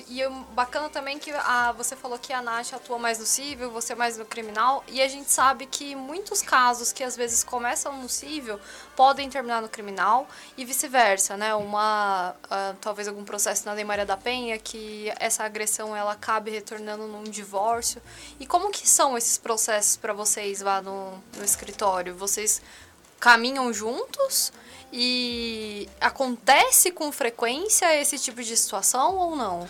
e bacana também que a, você falou que a Nath atua mais no civil, você mais no criminal, e a gente sabe que muitos casos que às vezes começam no civil podem terminar no criminal e vice-versa, né? Uma, uh, talvez algum processo na Lei Maria da Penha que essa agressão ela acabe retornando num divórcio. E como que são esses processos para vocês lá no, no escritório? Vocês caminham juntos? E acontece com frequência esse tipo de situação ou não?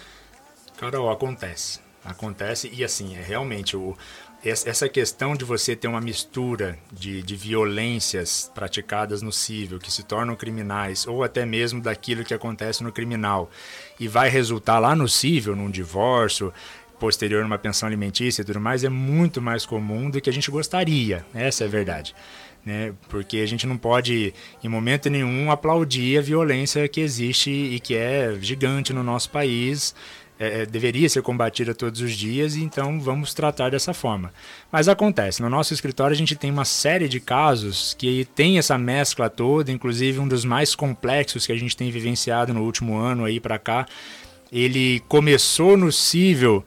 Carol, acontece. Acontece e assim, é realmente o, essa questão de você ter uma mistura de, de violências praticadas no civil que se tornam criminais ou até mesmo daquilo que acontece no criminal e vai resultar lá no civil, num divórcio, posterior numa pensão alimentícia e tudo mais, é muito mais comum do que a gente gostaria. Essa é a verdade né? Porque a gente não pode, em momento nenhum, aplaudir a violência que existe e que é gigante no nosso país. É, é, deveria ser combatida todos os dias, então vamos tratar dessa forma. Mas acontece, no nosso escritório a gente tem uma série de casos que tem essa mescla toda, inclusive um dos mais complexos que a gente tem vivenciado no último ano aí para cá. Ele começou no cível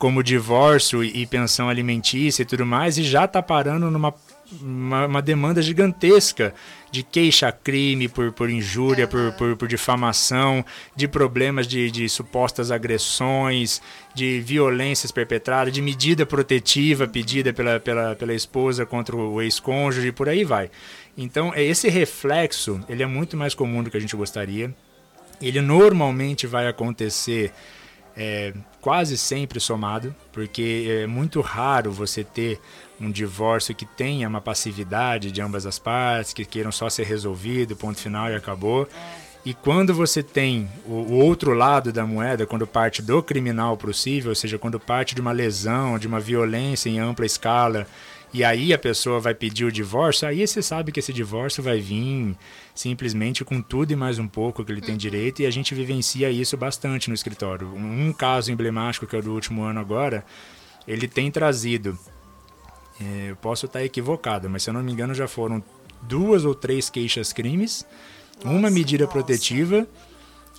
como divórcio e pensão alimentícia e tudo mais, e já está parando numa uma, uma, demanda gigantesca de queixa-crime por, por injúria, por, por, por, difamação, de problemas de, de supostas agressões, de violências perpetradas, de medida protetiva pedida pela, pela, pela esposa contra o ex-cônjuge e por aí vai. Então, é esse reflexo ele é muito mais comum do que a gente gostaria. Ele normalmente vai acontecer é, quase sempre somado, porque é muito raro você ter um divórcio que tenha uma passividade de ambas as partes, que queiram só ser resolvido, ponto final e acabou. E quando você tem o, o outro lado da moeda, quando parte do criminal para o civil, ou seja, quando parte de uma lesão, de uma violência em ampla escala, e aí a pessoa vai pedir o divórcio, aí você sabe que esse divórcio vai vir simplesmente com tudo e mais um pouco que ele tem uhum. direito, e a gente vivencia isso bastante no escritório. Um caso emblemático, que é o do último ano agora, ele tem trazido é, eu posso estar equivocado, mas se eu não me engano já foram duas ou três queixas-crimes, uma medida nossa. protetiva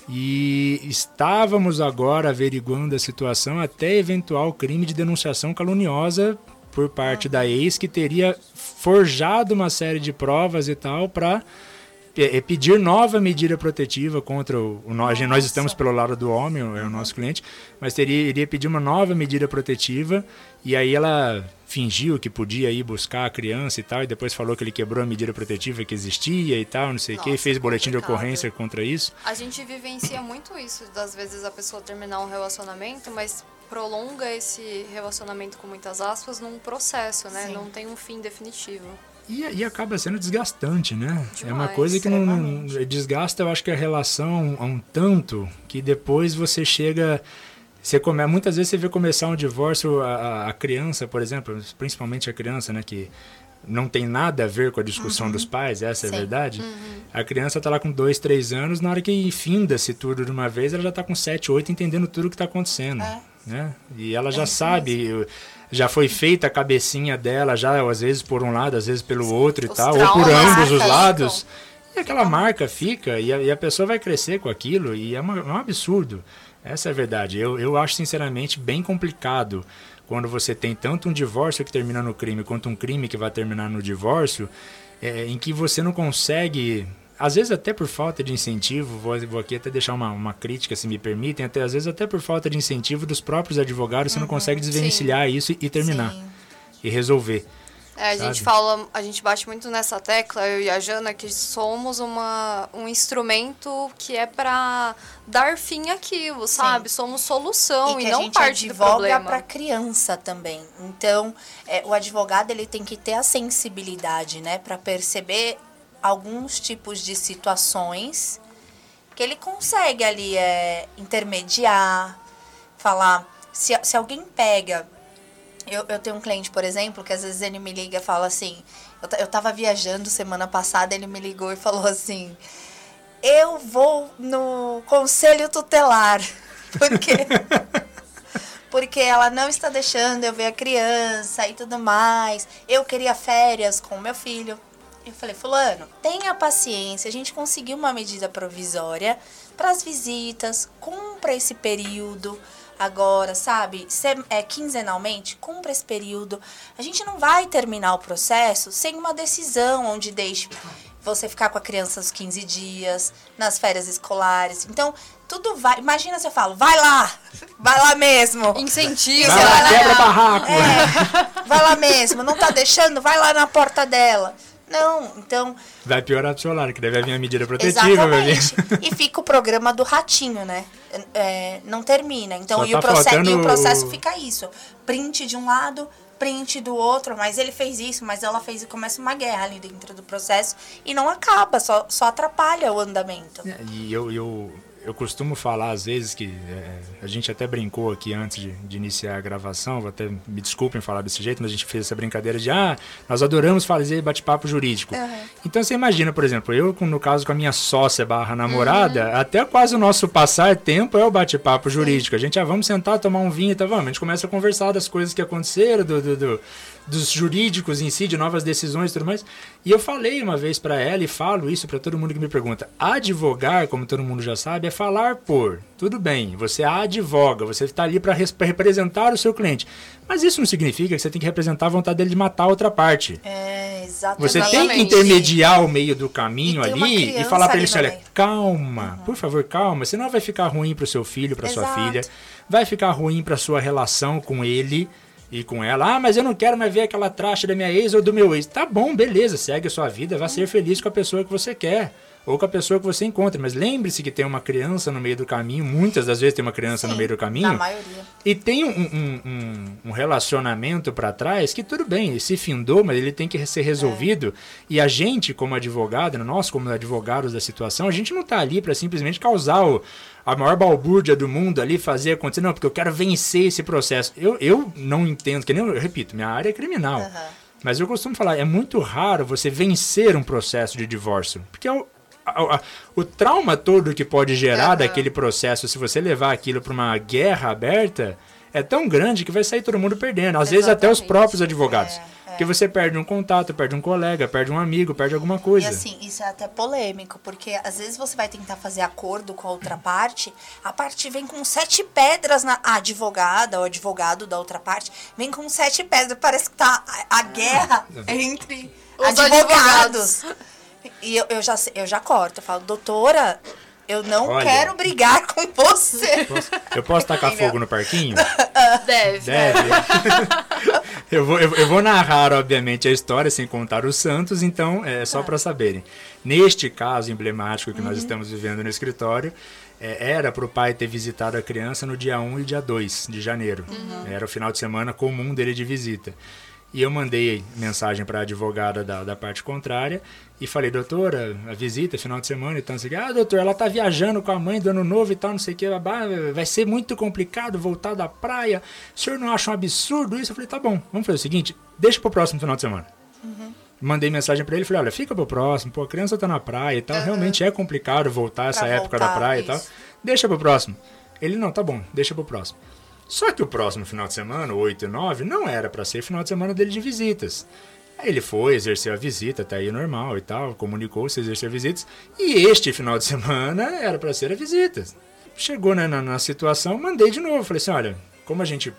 e estávamos agora averiguando a situação até eventual crime de denunciação caluniosa por parte da ex que teria forjado uma série de provas e tal para é, é pedir nova medida protetiva contra o, o nós, nós estamos pelo lado do homem, é o nosso cliente, mas teria iria pedir uma nova medida protetiva e aí ela fingiu que podia ir buscar a criança e tal, e depois falou que ele quebrou a medida protetiva que existia e tal, não sei o que, fez boletim de ocorrência contra isso.
A gente vivencia muito isso, das vezes a pessoa terminar um relacionamento, mas prolonga esse relacionamento com muitas aspas num processo, né? Sim. Não tem um fim definitivo.
E, e, acaba sendo desgastante, né? Demais, é uma coisa que não, não, desgasta, eu acho que a relação a um tanto que depois você chega você come, muitas vezes você vê começar um divórcio a, a, criança, por exemplo, principalmente a criança, né, que não tem nada a ver com a discussão uhum. dos pais, essa Sim. é a verdade. Uhum. A criança está lá com dois, três anos, na hora que finda-se tudo de uma vez, ela já está com sete, oito, entendendo tudo que está acontecendo. É. Né? E ela já é sabe. Já foi feita a cabecinha dela, já às vezes por um lado, às vezes pelo outro os e tal, ou por ambos os lados. E aquela marca fica, e a, e a, pessoa vai crescer com aquilo, e é, uma, é um absurdo. Essa é a verdade. Eu, eu acho, sinceramente, bem complicado quando você tem tanto um divórcio que termina no crime quanto um crime que vai terminar no divórcio, é, em que você não consegue às vezes até por falta de incentivo, vou, vou aqui até deixar uma, uma crítica, se me permitem, até às vezes até por falta de incentivo dos próprios advogados, uhum, você não uhum. consegue desvencilhar sim. isso e, terminar. Sim. E resolver.
É, a gente fala, a gente bate muito nessa tecla, eu e a Jana, que somos uma, um instrumento que é para dar fim àquilo, sabe? Sim. Somos solução e, e não parte do problema.
para criança também. Então, é, o advogado ele tem que ter a sensibilidade, né, para perceber alguns tipos de situações que ele consegue ali é, intermediar, falar. Se, se alguém pega eu, eu tenho um cliente, por exemplo, que às vezes ele me liga e fala assim. Eu, eu tava viajando semana passada, ele me ligou e falou assim: Eu vou no conselho tutelar. Porque. porque ela não está deixando eu ver a criança e tudo mais. Eu queria férias com meu filho. Eu falei, fulano, tenha paciência, a gente conseguiu uma medida provisória para as visitas, cumpra esse período agora, sabe? é, quinzenalmente, cumpra esse período. A gente não vai terminar o processo sem uma decisão onde deixe você ficar com a criança os 15 dias, nas férias escolares. Então, tudo vai. Imagina se eu falo, vai lá, vai lá mesmo.
Incentiva.
Vai lá, quebra barraco.
É, vai lá mesmo, não tá deixando, vai lá na porta dela. Não, então.
Vai piorar do seu lado, que deve vir a medida protetiva,
Exatamente. E fica o programa do ratinho, né? É, não termina. Então, e, tá o processo, e o processo fica isso. Print de um lado, print do outro, mas ele fez isso, mas ela fez e começa uma guerra ali dentro do processo e não acaba, só, só atrapalha o andamento.
É, e eu, eu eu costumo falar às vezes que é, a gente até brincou aqui antes de, de, iniciar a gravação, vou até me desculpem falar desse jeito, mas a gente fez essa brincadeira de ah, nós adoramos fazer bate-papo jurídico. Uhum. Então você imagina, por exemplo, eu no caso com a minha sócia barra namorada, uhum. até quase o nosso passar tempo é o bate-papo jurídico. A gente, ah, vamos sentar, tomar um vinho e tá, vamos. A gente começa a conversar das coisas que aconteceram, do, do, do dos jurídicos em si, de novas decisões e tudo mais. E eu falei uma vez para ela e falo isso para todo mundo que me pergunta. Advogar, como todo mundo já sabe, é falar por. Tudo bem, você advoga, você está ali para representar o seu cliente. Mas isso não significa que você tem que representar a vontade dele de matar a outra parte.
É, exatamente.
Você tem que intermediar o meio do caminho e ali e falar para ele, olha, calma, uhum. por favor, calma, senão vai ficar ruim para o seu filho, para sua filha, vai ficar ruim para sua relação com ele e com ela, ah, mas eu não quero mais ver aquela traste da minha ex ou do meu ex. Tá bom, beleza, segue a sua vida, vá ser feliz com a pessoa que você quer ou com a pessoa que você encontra. Mas lembre-se que tem uma criança no meio do caminho, muitas das vezes tem uma criança Sim, no meio do caminho. Na
maioria.
E tem um, um, um, um relacionamento para trás que tudo bem, se findou, mas ele tem que ser resolvido. É. E a gente, como advogado, nós como advogados da situação, a gente não está ali para simplesmente causar o a maior balbúrdia do mundo ali fazer acontecer. Não, porque eu quero vencer esse processo. Eu, eu não entendo, que nem eu repito, minha área é criminal. Uhum. Mas eu costumo falar, é muito raro você vencer um processo de divórcio. Porque é o, a, a, o trauma todo que pode gerar uhum. daquele processo, se você levar aquilo para uma guerra aberta, é tão grande que vai sair todo mundo perdendo. Às Exatamente. vezes até os próprios advogados. É. Porque você perde um contato, perde um colega, perde um amigo, perde alguma coisa.
E assim, isso é até polêmico, porque às vezes você vai tentar fazer acordo com a outra parte, a parte vem com sete pedras na. A advogada ou advogado da outra parte vem com sete pedras. Parece que tá a, a guerra entre os advogados. advogados. E eu, eu, já, eu já corto, eu falo, doutora, eu não Olha, quero brigar com você.
Posso, eu posso tacar fogo no parquinho?
Deve.
Deve. eu, vou, eu, eu, vou narrar, obviamente, a história sem contar os santos, então é só para saberem. Neste caso emblemático que uhum. nós estamos vivendo no escritório, é, era para o pai ter visitado a criança no dia 1 e dia 2 de janeiro. Uhum. Era o final de semana comum dele de visita. E eu mandei mensagem para a advogada da, da parte contrária e falei, doutora, a visita, final de semana e tal, não sei o que. Ah, doutor, ela tá viajando com a mãe do ano novo e tal, não sei o que. Vai ser muito complicado voltar da praia. O senhor não acha um absurdo isso? Eu falei, tá bom, vamos fazer o seguinte, deixa pro próximo final de semana. Uhum. Mandei mensagem para ele, falei, olha, fica pro próximo, pô, a criança tá na praia e tal, uhum. realmente é complicado voltar essa época da praia isso. e tal. Deixa pro próximo. Ele, não, tá bom, deixa pro próximo. Só que o próximo final de semana, 8 e 9, não era para ser final de semana dele de visitas. Aí ele foi, exerceu a visita, tá aí normal e tal, comunicou, se exerceu visitas. E este final de semana era para ser a visita. Chegou né, na, na situação, mandei de novo. Falei assim: olha, como a gente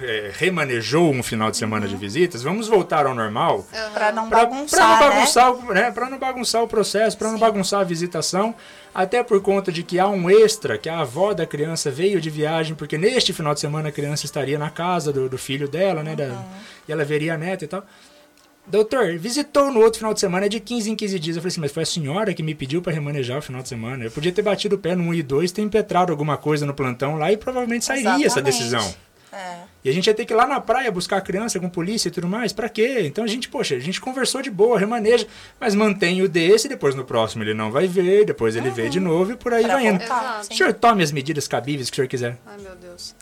é, remanejou um final de semana uhum. de visitas, vamos voltar ao normal.
Uhum. Para não bagunçar.
Para não bagunçar, né? né para não bagunçar o processo, para não bagunçar a visitação. Até por conta de que há um extra, que a avó da criança veio de viagem, porque neste final de semana a criança estaria na casa do, do filho dela, né? Uhum. Da, e ela veria a neta e tal. Doutor, visitou no outro final de semana, é de 15 em 15 dias. Eu falei assim, mas foi a senhora que me pediu para remanejar o final de semana. Eu podia ter batido o pé no 1 e 2, ter impetrado alguma coisa no plantão lá e provavelmente sairia Exatamente. essa decisão. É. E a gente ia ter que ir lá na praia buscar a criança com polícia e tudo mais. Para quê? Então a gente, poxa, a gente conversou de boa, remaneja, mas mantém o desse, depois no próximo ele não vai ver, depois ele uhum. vê de novo e por aí pra vai indo. O senhor tome as medidas cabíveis que o senhor quiser.
Ai, meu Deus.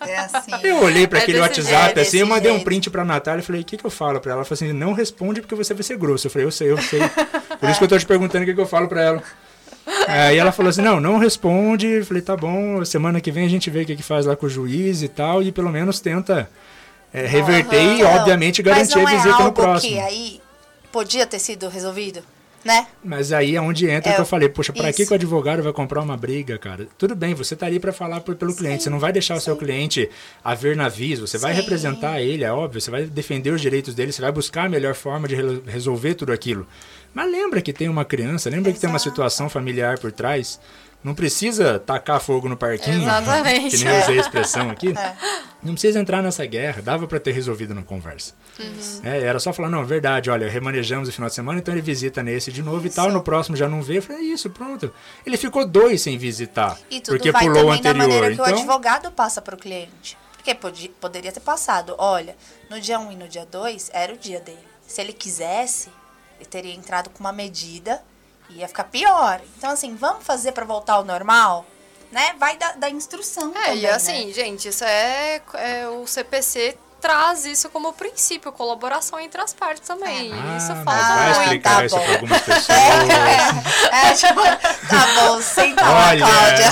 É assim.
Eu olhei para é aquele WhatsApp é assim, eu mandei jeito. um print pra Natália e falei, o que, que eu falo para ela? Ela falou assim, não responde porque você vai ser grosso. Eu falei, eu sei, eu sei. Por isso que eu tô te perguntando o que, que eu falo para ela. Aí ela falou assim: não, não responde. Eu falei: tá bom, semana que vem a gente vê o que, que faz lá com o juiz e tal, e pelo menos tenta é, reverter uhum. e, obviamente, garantir a visita é no próximo.
Que aí podia ter sido resolvido? Né?
Mas aí é onde entra é, que eu falei, poxa, para que, que o advogado vai comprar uma briga, cara? Tudo bem, você tá ali para falar por, pelo sim, cliente, você não vai deixar sim. o seu cliente a ver navios, você sim. vai representar ele, é óbvio, você vai defender os direitos dele, você vai buscar a melhor forma de resolver tudo aquilo. Mas lembra que tem uma criança, lembra Exato. que tem uma situação familiar por trás. Não precisa tacar fogo no parquinho,
Exatamente.
que nem usei a expressão aqui. É. Não precisa entrar nessa guerra, dava para ter resolvido na conversa. Uhum. É, era só falar, não, verdade, olha, remanejamos o final de semana, então ele visita nesse de novo isso. e tal, no próximo já não vê. Eu falei, é isso, pronto. Ele ficou dois sem visitar,
e
tudo porque vai pulou o anterior. Da maneira que
então... o advogado passa para o cliente. Porque poderia ter passado, olha, no dia 1 um e no dia 2 era o dia dele. Se ele quisesse, teria entrado com uma medida e ia ficar pior. Então, assim, vamos fazer para voltar ao normal? Né? Vai da, da instrução. É, também,
e assim, né? gente, isso é, é o CPC traz isso como princípio, colaboração entre as partes também. Ah, isso falta
vai
muito.
explicar tá isso para algumas pessoas.
É, é, tipo, tá bom, senta lá, Cláudia.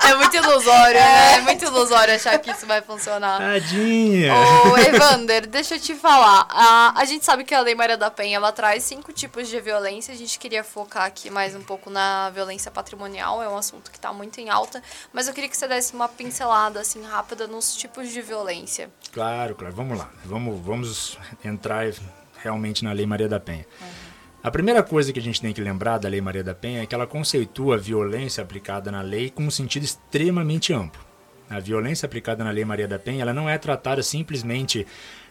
é muito ilusório, né? É muito ilusório achar que isso vai funcionar.
Tadinha.
Ô, Evander, deixa eu te falar. A, a gente sabe que a Lei Maria da Penha, ela traz cinco tipos de violência. A gente queria focar aqui mais um pouco na violência patrimonial. É um assunto que está muito em alta. Mas eu queria que você desse uma pincelada, assim, rápida nos tipos de violência violência.
Claro, claro. Vamos lá. Vamos, vamos entrar realmente na Lei Maria da Penha. Uhum. A primeira coisa que a gente tem que lembrar da Lei Maria da Penha é que ela conceitua a violência aplicada na lei com um sentido extremamente amplo. A violência aplicada na Lei Maria da Penha ela não é tratada simplesmente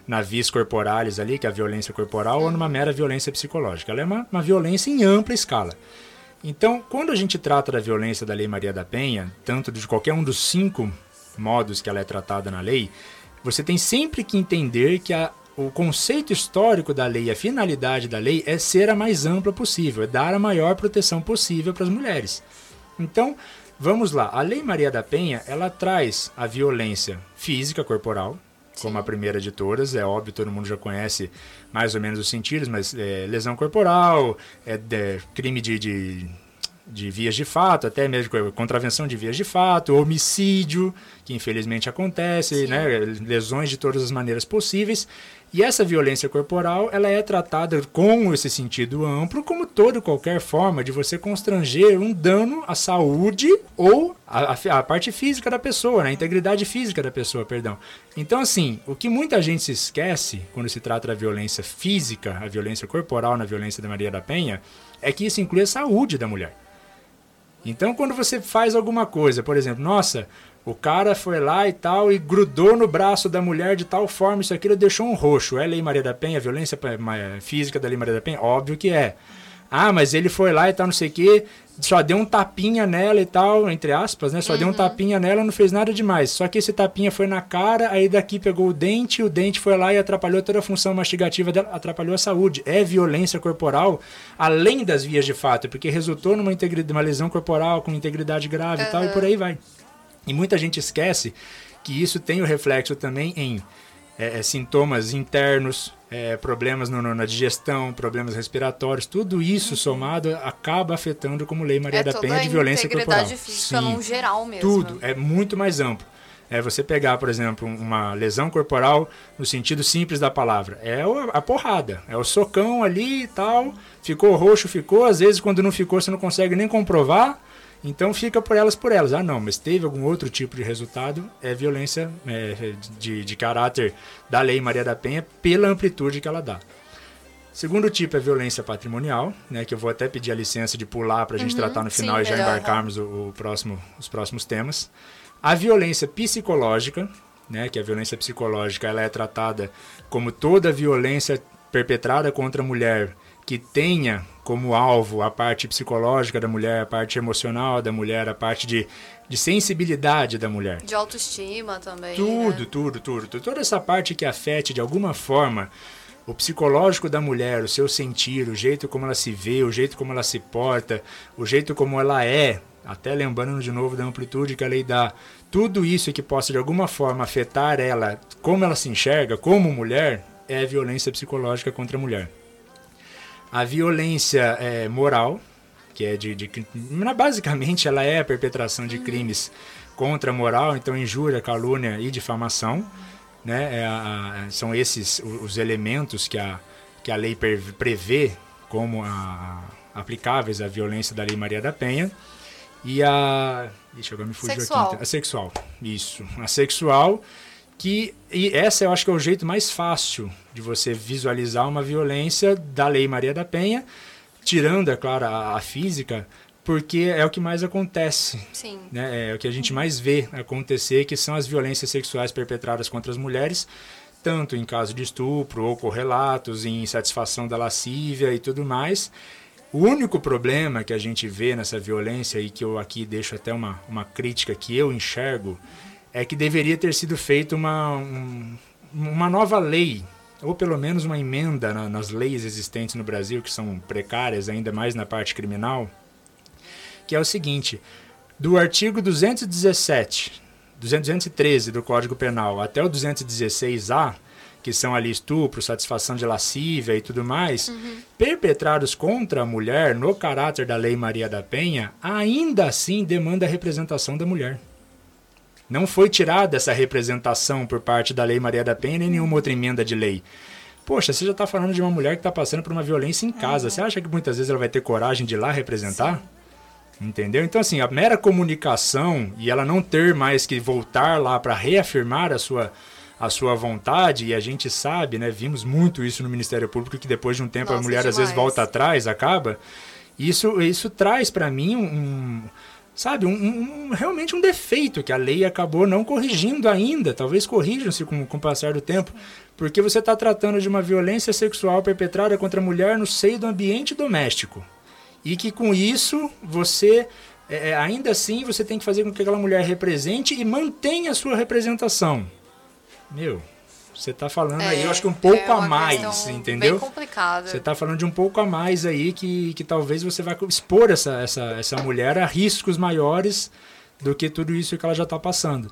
na vis corporalis ali, que é a violência corporal, uhum. ou numa mera violência psicológica. Ela é uma, uma violência em ampla escala. Então, quando a gente trata da violência da Lei Maria da Penha, tanto de qualquer um dos cinco modos que ela é tratada na lei, você tem sempre que entender que a, o conceito histórico da lei, a finalidade da lei é ser a mais ampla possível, é dar a maior proteção possível para as mulheres. Então, vamos lá. A Lei Maria da Penha, ela traz a violência física corporal, Sim. como a primeira de todas. É óbvio, todo mundo já conhece mais ou menos os sentidos, mas é, lesão corporal, é, é crime de, de de vias de fato, até mesmo contravenção de vias de fato, homicídio, que infelizmente acontece, né, lesões de todas as maneiras possíveis. E essa violência corporal, ela é tratada com esse sentido amplo como toda qualquer forma de você constranger um dano à saúde ou à, à parte física da pessoa, né, a integridade física da pessoa, perdão. Então, assim, o que muita gente se esquece quando se trata da violência física, a violência corporal na violência da Maria da Penha, é que isso inclui a saúde da mulher. Então, quando você faz alguma coisa, por exemplo, nossa, o cara foi lá e tal e grudou no braço da mulher de tal forma, isso aquilo deixou um roxo. É Lei Maria da Penha, violência física da Lei Maria da Penha? Óbvio que é. Ah, mas ele foi lá e tal, não sei o quê, só deu um tapinha nela e tal, entre aspas, né? Só uhum. deu um uhum. tapinha nela, não fez nada demais. Só que esse tapinha foi na cara, aí daqui pegou o dente, o dente foi lá e atrapalhou toda a função mastigativa dela, atrapalhou a saúde. É violência corporal, além das vias de fato, porque resultou numa uma lesão corporal com integridade grave uhum. e tal, e por aí vai. E muita gente esquece que isso tem o reflexo também em é, é, sintomas internos, é, problemas no, no, na digestão, problemas respiratórios, tudo isso somado acaba afetando como Lei Maria
é
da Penha de violência corporal.
física Sim, geral mesmo.
Tudo, é muito mais amplo. É você pegar, por exemplo, uma lesão corporal no sentido simples da palavra. É a porrada, é o socão ali e tal. Ficou roxo, ficou. Às vezes, quando não ficou, você não consegue nem comprovar. Então fica por elas por elas. Ah, não, mas teve algum outro tipo de resultado, é violência é, de, de caráter da Lei Maria da Penha pela amplitude que ela dá. Segundo tipo é violência patrimonial, né, que eu vou até pedir a licença de pular para a gente uhum, tratar no final sim, e já melhor, embarcarmos o, o, próximo, os próximos temas. A violência psicológica, né, que a violência psicológica ela é tratada como toda violência perpetrada contra a mulher que tenha como alvo a parte psicológica da mulher, a parte emocional da mulher, a parte de, de sensibilidade da mulher.
De autoestima também.
Tudo,
né?
tudo, tudo, tudo. Toda essa parte que afete de alguma forma o psicológico da mulher, o seu sentir, o jeito como ela se vê, o jeito como ela se porta, o jeito como ela é, até lembrando de novo da amplitude que a lei dá, tudo isso que possa de alguma forma afetar ela, como ela se enxerga como mulher, é violência psicológica contra a mulher. A violência é, moral, que é de, de, basicamente ela é a perpetração de crimes contra a moral, então injúria, calúnia e difamação, né? É a, são esses os elementos que a, que a lei prevê como a, aplicáveis à violência da Lei Maria da Penha. E a. Ixi, agora me fugiu
sexual.
aqui. A sexual. Isso. A sexual que e essa eu acho que é o jeito mais fácil de você visualizar uma violência da Lei Maria da Penha, tirando, é claro, a, a física, porque é o que mais acontece.
Sim.
Né? É o que a gente mais vê acontecer, que são as violências sexuais perpetradas contra as mulheres, tanto em caso de estupro ou correlatos, em satisfação da lascívia e tudo mais. O único problema que a gente vê nessa violência, e que eu aqui deixo até uma, uma crítica que eu enxergo, é que deveria ter sido feita uma, um, uma nova lei, ou pelo menos uma emenda na, nas leis existentes no Brasil, que são precárias ainda mais na parte criminal, que é o seguinte: do artigo 217, 213 do Código Penal até o 216A, que são ali estupro, satisfação de lascívia e tudo mais, uhum. perpetrados contra a mulher no caráter da Lei Maria da Penha, ainda assim demanda a representação da mulher. Não foi tirada essa representação por parte da Lei Maria da Penha nem nenhuma outra emenda de lei. Poxa, você já está falando de uma mulher que está passando por uma violência em casa. Uhum. Você acha que muitas vezes ela vai ter coragem de ir lá representar? Sim. Entendeu? Então, assim, a mera comunicação e ela não ter mais que voltar lá para reafirmar a sua, a sua vontade, e a gente sabe, né? Vimos muito isso no Ministério Público, que depois de um tempo
Nossa,
a mulher
demais.
às vezes volta atrás, acaba. Isso, isso traz para mim um, sabe, um, um, realmente um defeito que a lei acabou não corrigindo ainda. Talvez corrijam-se com, com o passar do tempo, porque você está tratando de uma violência sexual perpetrada contra a mulher no seio do ambiente doméstico. E que com isso você, é, é ainda assim, você tem que fazer com que aquela mulher represente e mantenha a sua representação. Meu, você está falando é, aí, eu acho que um pouco é a mais, entendeu?
Bem complicado.
Você está falando de um pouco a mais aí que, que talvez você vai expor essa, essa, essa mulher a riscos maiores do que tudo isso que ela já está passando.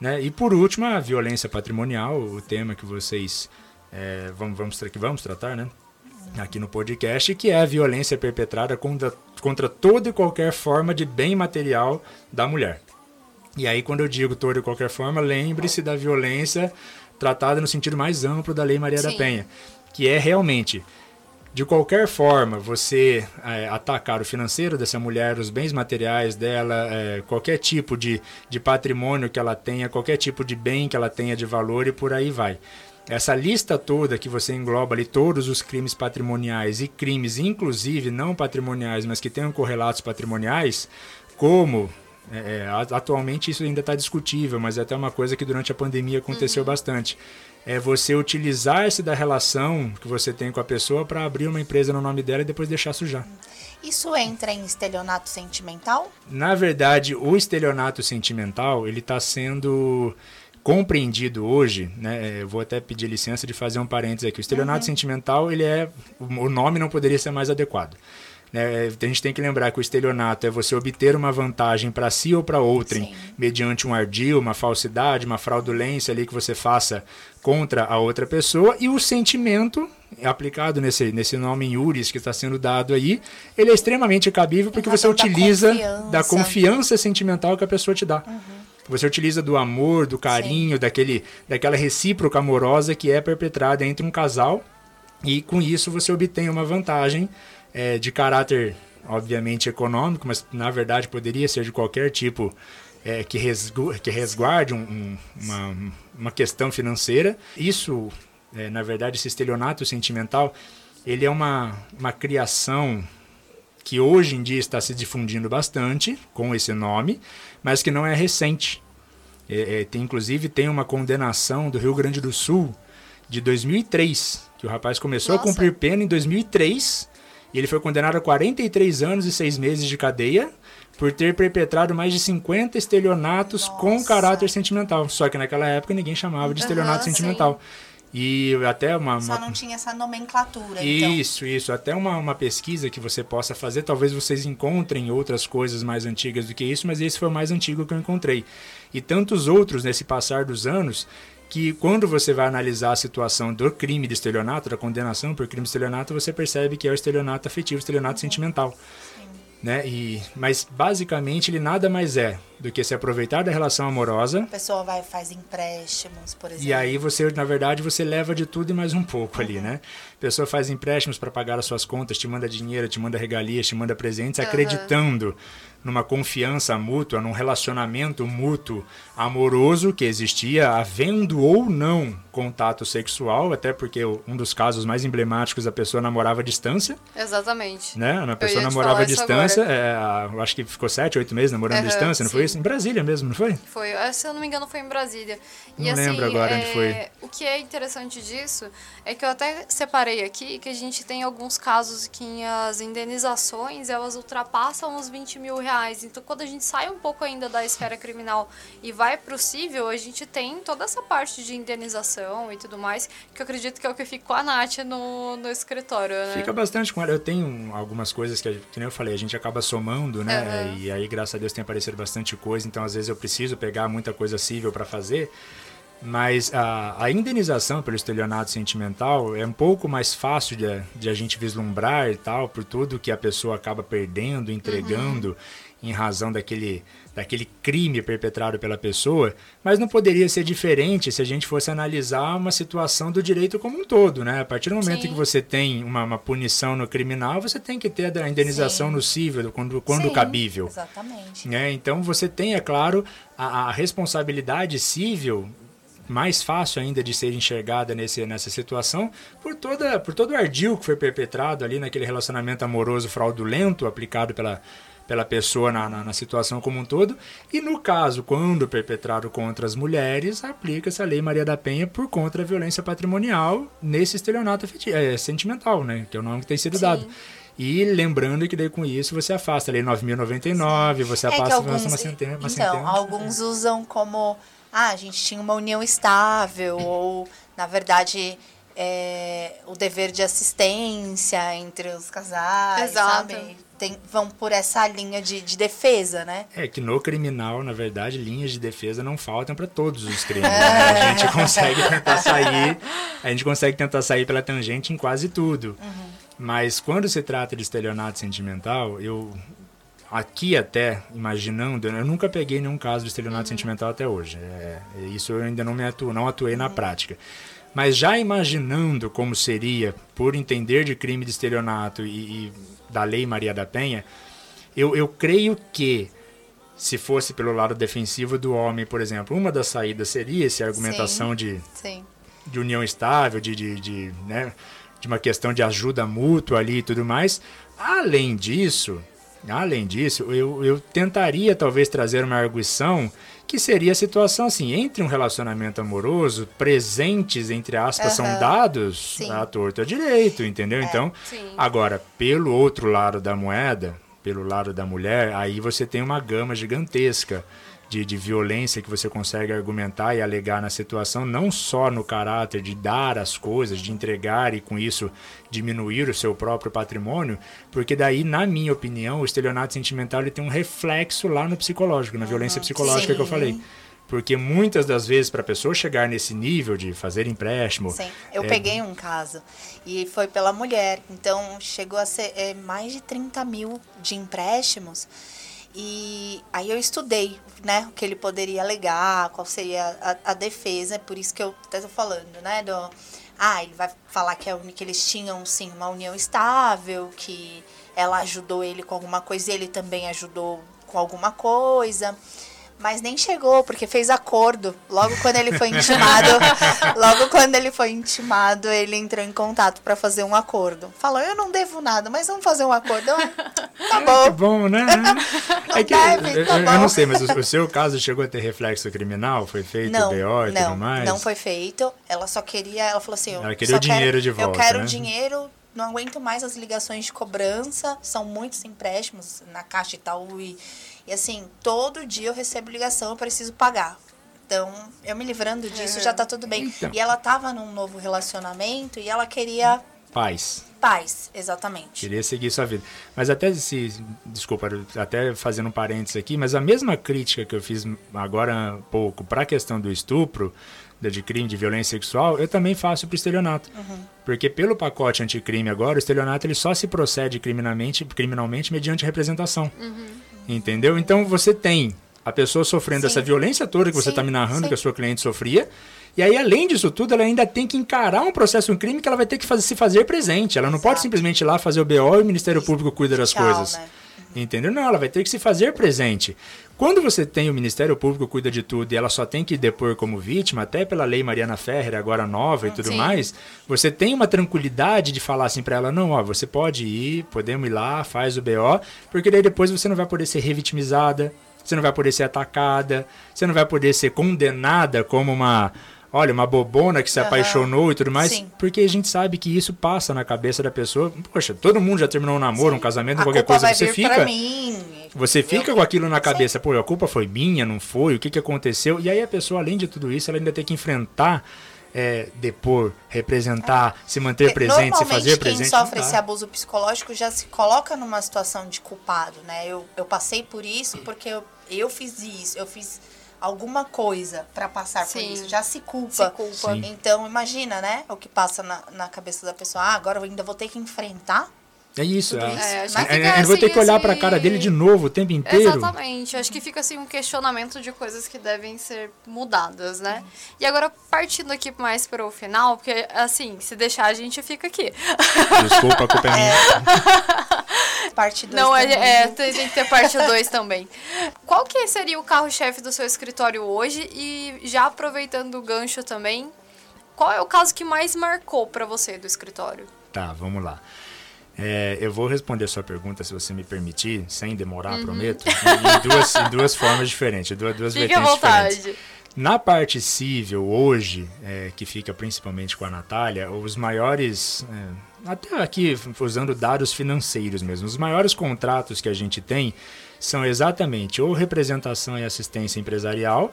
Né? E por último, a violência patrimonial, o tema que vocês é, vamos, vamos, que vamos tratar, né? Aqui no podcast, que é a violência perpetrada contra, contra toda e qualquer forma de bem material da mulher. E aí, quando eu digo toda e qualquer forma, lembre-se da violência tratada no sentido mais amplo da Lei Maria Sim. da Penha, que é realmente de qualquer forma você é, atacar o financeiro dessa mulher, os bens materiais dela, é, qualquer tipo de, de patrimônio que ela tenha, qualquer tipo de bem que ela tenha de valor e por aí vai. Essa lista toda que você engloba ali todos os crimes patrimoniais e crimes, inclusive não patrimoniais, mas que tenham correlatos patrimoniais, como é, é atualmente isso ainda está discutível, mas é até uma coisa que durante a pandemia aconteceu uhum. bastante. É você utilizar-se da relação que você tem com a pessoa para abrir uma empresa no nome dela e depois deixar sujar.
Isso entra em estelionato sentimental?
Na verdade, o estelionato sentimental ele está sendo compreendido hoje, né? Eu vou até pedir licença de fazer um parênteses aqui. O estelionato uhum. sentimental ele é o nome não poderia ser mais adequado Né? A gente tem que lembrar que o estelionato é você obter uma vantagem para si ou para outrem, Sim. mediante um ardil, uma falsidade, uma fraudulência ali que você faça contra a outra pessoa, e o sentimento aplicado nesse, nesse nome iuris que está sendo dado aí, ele é extremamente cabível porque você utiliza da confiança. da confiança sentimental que a pessoa te dá. Uhum. Você utiliza do amor, do carinho, daquele, daquela recíproca amorosa que é perpetrada entre um casal e com isso você obtém uma vantagem é, de caráter, obviamente, econômico, mas na verdade poderia ser de qualquer tipo é, que, resgu que resguarde um, um, uma, uma questão financeira. Isso, é, na verdade, esse estelionato sentimental, ele é uma, uma criação que hoje em dia está se difundindo bastante com esse nome, mas que não é recente. É, é, tem, inclusive tem uma condenação do Rio Grande do Sul de 2003, que o rapaz começou Nossa. a cumprir pena em 2003 e ele foi condenado a 43 anos e 6 meses de cadeia por ter perpetrado mais de 50 estelionatos Nossa. com caráter sentimental. Só que naquela época ninguém chamava de estelionato uhum, sentimental. Sim. E até uma, uma,
Só não tinha essa nomenclatura.
Então. Isso, então. isso. Até uma, uma pesquisa que você possa fazer. Talvez vocês encontrem outras coisas mais antigas do que isso, mas esse foi o mais antigo que eu encontrei. E tantos outros nesse passar dos anos que quando você vai analisar a situação do crime de estelionato, da condenação por crime de estelionato, você percebe que é o estelionato afetivo, o estelionato sentimental né? E, mas basicamente ele nada mais é do que se aproveitar da relação amorosa.
A pessoa vai faz empréstimos, por exemplo.
E aí você, na verdade, você leva de tudo e mais um pouco uhum. ali, né? A pessoa faz empréstimos para pagar as suas contas, te manda dinheiro, te manda regalias, te manda presentes, uhum. acreditando numa confiança mútua, num relacionamento mútuo amoroso que existia, havendo ou não contato sexual, até porque um dos casos mais emblemáticos a pessoa namorava à distância.
Exatamente.
Né? A pessoa namorava à distância, é, acho que ficou sete, oito meses namorando uhum, à distância, não sim. foi isso? Em Brasília mesmo, não foi?
Foi, é, se eu não me engano foi em Brasília.
Não e, assim, lembro agora é, onde foi.
O que é interessante disso é que eu até separei aqui que a gente tem alguns casos que as indenizações elas ultrapassam os 20 mil reais. Então, quando a gente sai um pouco ainda da esfera criminal e vai para o civil, a gente tem toda essa parte de indenização e tudo mais, que eu acredito que é o que fica com a Nath no, no escritório, né?
Fica bastante com ela. Eu tenho algumas coisas que, que nem eu falei, a gente acaba somando, né? Uhum. E aí, graças a Deus, tem aparecido bastante coisa. Então, às vezes, eu preciso pegar muita coisa civil para fazer. Mas a, a, indenização pelo estelionato sentimental é um pouco mais fácil de, de, a gente vislumbrar e tal, por tudo que a pessoa acaba perdendo, entregando uhum. em razão daquele, daquele crime perpetrado pela pessoa, mas não poderia ser diferente se a gente fosse analisar uma situação do direito como um todo, né? A partir do momento Sim. que você tem uma, uma, punição no criminal, você tem que ter a indenização Sim. no cível, quando, quando Sim, cabível.
Exatamente.
Né? Então você tem, é claro, a, a responsabilidade civil mais fácil ainda de ser enxergada nesse, nessa situação por, toda, por todo o ardil que foi perpetrado ali naquele relacionamento amoroso fraudulento aplicado pela, pela pessoa na, na, na, situação como um todo. E no caso, quando perpetrado contra as mulheres, aplica-se a Lei Maria da Penha por contra a violência patrimonial nesse estelionato é, sentimental, né? Que é o nome que tem sido Sim. dado. E lembrando que daí com isso você afasta a Lei 9.099, você é afasta
alguns,
uma sentença. Uma
então, alguns usam como ah, a gente tinha uma união estável, ou, na verdade, é, o dever de assistência entre os casais, Exato. sabe? Tem, vão por essa linha de, de defesa, né?
É que no criminal, na verdade, linhas de defesa não faltam para todos os crimes. Né? A gente consegue tentar sair, a gente consegue tentar sair pela tangente em quase tudo. Uhum. Mas quando se trata de estelionato sentimental, eu aqui até, imaginando, eu nunca peguei nenhum caso de estelionato uhum. sentimental até hoje. É, isso eu ainda não me atuo, não atuei na prática. Mas já imaginando como seria, por entender de crime de estelionato e, e da lei Maria da Penha, eu, eu creio que se fosse pelo lado defensivo do homem, por exemplo, uma das saídas seria essa argumentação sim, de, sim. de união estável, de, de, de, né, de uma questão de ajuda mútua ali e tudo mais. Além disso, Além disso, eu, eu tentaria talvez trazer uma arguição que seria a situação assim, entre um relacionamento amoroso, presentes, entre aspas, uhum. são dados Sim. a torto a direito, entendeu? É, então, sim. agora, pelo outro lado da moeda, pelo lado da mulher, aí você tem uma gama gigantesca de, de violência que você consegue argumentar e alegar na situação, não só no caráter de dar as coisas, de entregar e com isso diminuir o seu próprio patrimônio, porque daí, na minha opinião, o estelionato sentimental ele tem um reflexo lá no psicológico, na violência psicológica Sim. que eu falei. Porque muitas das vezes, para a pessoa chegar nesse nível de fazer empréstimo.
Sim, eu é... peguei um caso e foi pela mulher. Então, chegou a ser é, mais de 30 mil de empréstimos. E aí eu estudei, né, o que ele poderia alegar, qual seria a, a defesa, é por isso que eu estou falando, né, do, ah, ele vai falar que, é, que eles tinham, sim, uma união estável, que ela ajudou ele com alguma coisa e ele também ajudou com alguma coisa mas nem chegou, porque fez acordo. Logo quando ele foi intimado, logo quando ele foi intimado, ele entrou em contato para fazer um acordo. Falou, eu não devo nada, mas vamos fazer um acordo. Eu, tá bom.
É bom, né? não é que, deve, eu, tá eu, eu, não sei, mas o, o, seu caso chegou a ter reflexo criminal? Foi feito não, BO e
não,
tudo mais?
Não foi feito. Ela só queria, ela falou assim,
ela queria o dinheiro
quero,
de volta.
Eu quero
né?
dinheiro não aguento mais as ligações de cobrança, são muitos empréstimos na Caixa Itaú e e assim, todo dia eu recebo ligação, eu preciso pagar. Então, eu me livrando disso, é. já tá tudo bem. Então. E ela tava num novo relacionamento e ela queria.
Paz.
Paz, exatamente.
Queria seguir sua vida. Mas até se. Desculpa, até fazendo um parênteses aqui, mas a mesma crítica que eu fiz agora há pouco para a questão do estupro, de crime de violência sexual, eu também faço para o estelionato. Uhum. Porque pelo pacote anticrime agora, o estelionato ele só se procede criminalmente, criminalmente mediante representação. Uhum. Entendeu? Então você tem a pessoa sofrendo Sim. essa violência toda que você está me narrando Sim. que a sua cliente sofria. E aí, além disso tudo, ela ainda tem que encarar um processo, um crime que ela vai ter que fazer, se fazer presente. Ela não Exato. pode simplesmente ir lá fazer o BO e o Ministério Público cuida das Tchau, coisas. Né? Entendeu? Não, ela vai ter que se fazer presente. Quando você tem o Ministério Público cuida de tudo e ela só tem que depor como vítima, até pela lei Mariana Ferrer, agora nova e tudo Sim. mais, você tem uma tranquilidade de falar assim para ela: não, ó, você pode ir, podemos ir lá, faz o BO, porque daí depois você não vai poder ser revitimizada, você não vai poder ser atacada, você não vai poder ser condenada como uma olha, uma bobona que se uhum. apaixonou e tudo mais, Sim. porque a gente sabe que isso passa na cabeça da pessoa. Poxa, todo mundo já terminou um namoro, Sim. um casamento, a qualquer coisa, você fica. Você fica eu... com aquilo na cabeça, Sim. pô, a culpa foi minha, não foi, o que, que aconteceu? E aí a pessoa, além de tudo isso, ela ainda tem que enfrentar é, depor, representar, é. se manter presente, se fazer presente.
Quem sofre esse abuso psicológico já se coloca numa situação de culpado, né? Eu, eu passei por isso porque eu, eu fiz isso, eu fiz alguma coisa para passar Sim. por isso, já se culpa. Se culpa. Então, imagina, né? O que passa na, na cabeça da pessoa. Ah, agora eu ainda vou ter que enfrentar
é isso. É. isso. É, é, é, eu vou ter que olhar assim, para a cara dele de novo o tempo inteiro.
Exatamente. Acho que fica assim um questionamento de coisas que devem ser mudadas, né? E agora partindo aqui mais para o final, porque assim, se deixar a gente fica aqui.
Desculpa, a culpa é minha.
parte 2
Não, é, tem que ter parte 2 também. Qual que seria o carro-chefe do seu escritório hoje e já aproveitando o gancho também, qual é o caso que mais marcou para você do escritório?
Tá, vamos lá. É, eu vou responder a sua pergunta, se você me permitir, sem demorar, uhum. prometo, em, duas, em duas formas diferentes, duas, duas
Fique vertentes diferentes.
Na parte civil, hoje, é, que fica principalmente com a Natália, os maiores, é, até aqui usando dados financeiros mesmo, os maiores contratos que a gente tem são exatamente ou representação e assistência empresarial,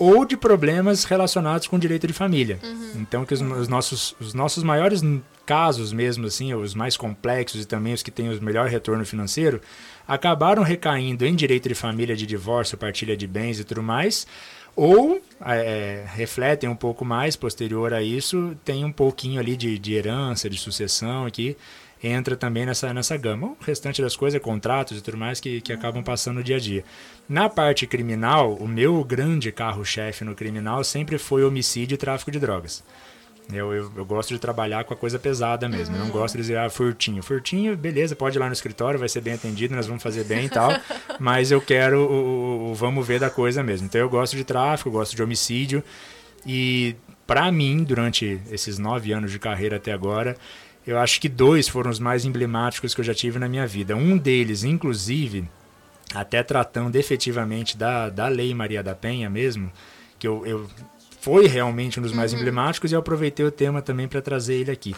ou de problemas relacionados com direito de família. Uhum. Então, que os, os, nossos, os nossos maiores casos mesmo, assim, os mais complexos e também os que têm o melhor retorno financeiro, acabaram recaindo em direito de família, de divórcio, partilha de bens e tudo mais, ou é, refletem um pouco mais posterior a isso, tem um pouquinho ali de, de herança, de sucessão aqui, entra também nessa, nessa gama. O restante das coisas é contratos e tudo mais que, que acabam passando no dia a dia. Na parte criminal, o meu grande carro-chefe no criminal sempre foi homicídio e tráfico de drogas. Eu, eu, eu, gosto de trabalhar com a coisa pesada mesmo. Uhum. Eu não gosto de dizer, ah, furtinho. Furtinho, beleza, pode ir lá no escritório, vai ser bem atendido, nós vamos fazer bem e tal. mas eu quero o, o, o, vamos ver da coisa mesmo. Então eu gosto de tráfico, gosto de homicídio. E para mim, durante esses nove anos de carreira até agora, eu acho que dois foram os mais emblemáticos que eu já tive na minha vida. Um deles, inclusive, até tratando efetivamente da, da Lei Maria da Penha mesmo, que eu, eu foi realmente um dos mais uhum. emblemáticos e eu aproveitei o tema também para trazer ele aqui.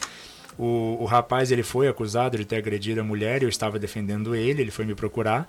O, o rapaz ele foi acusado de ter agredido a mulher, eu estava defendendo ele, ele foi me procurar.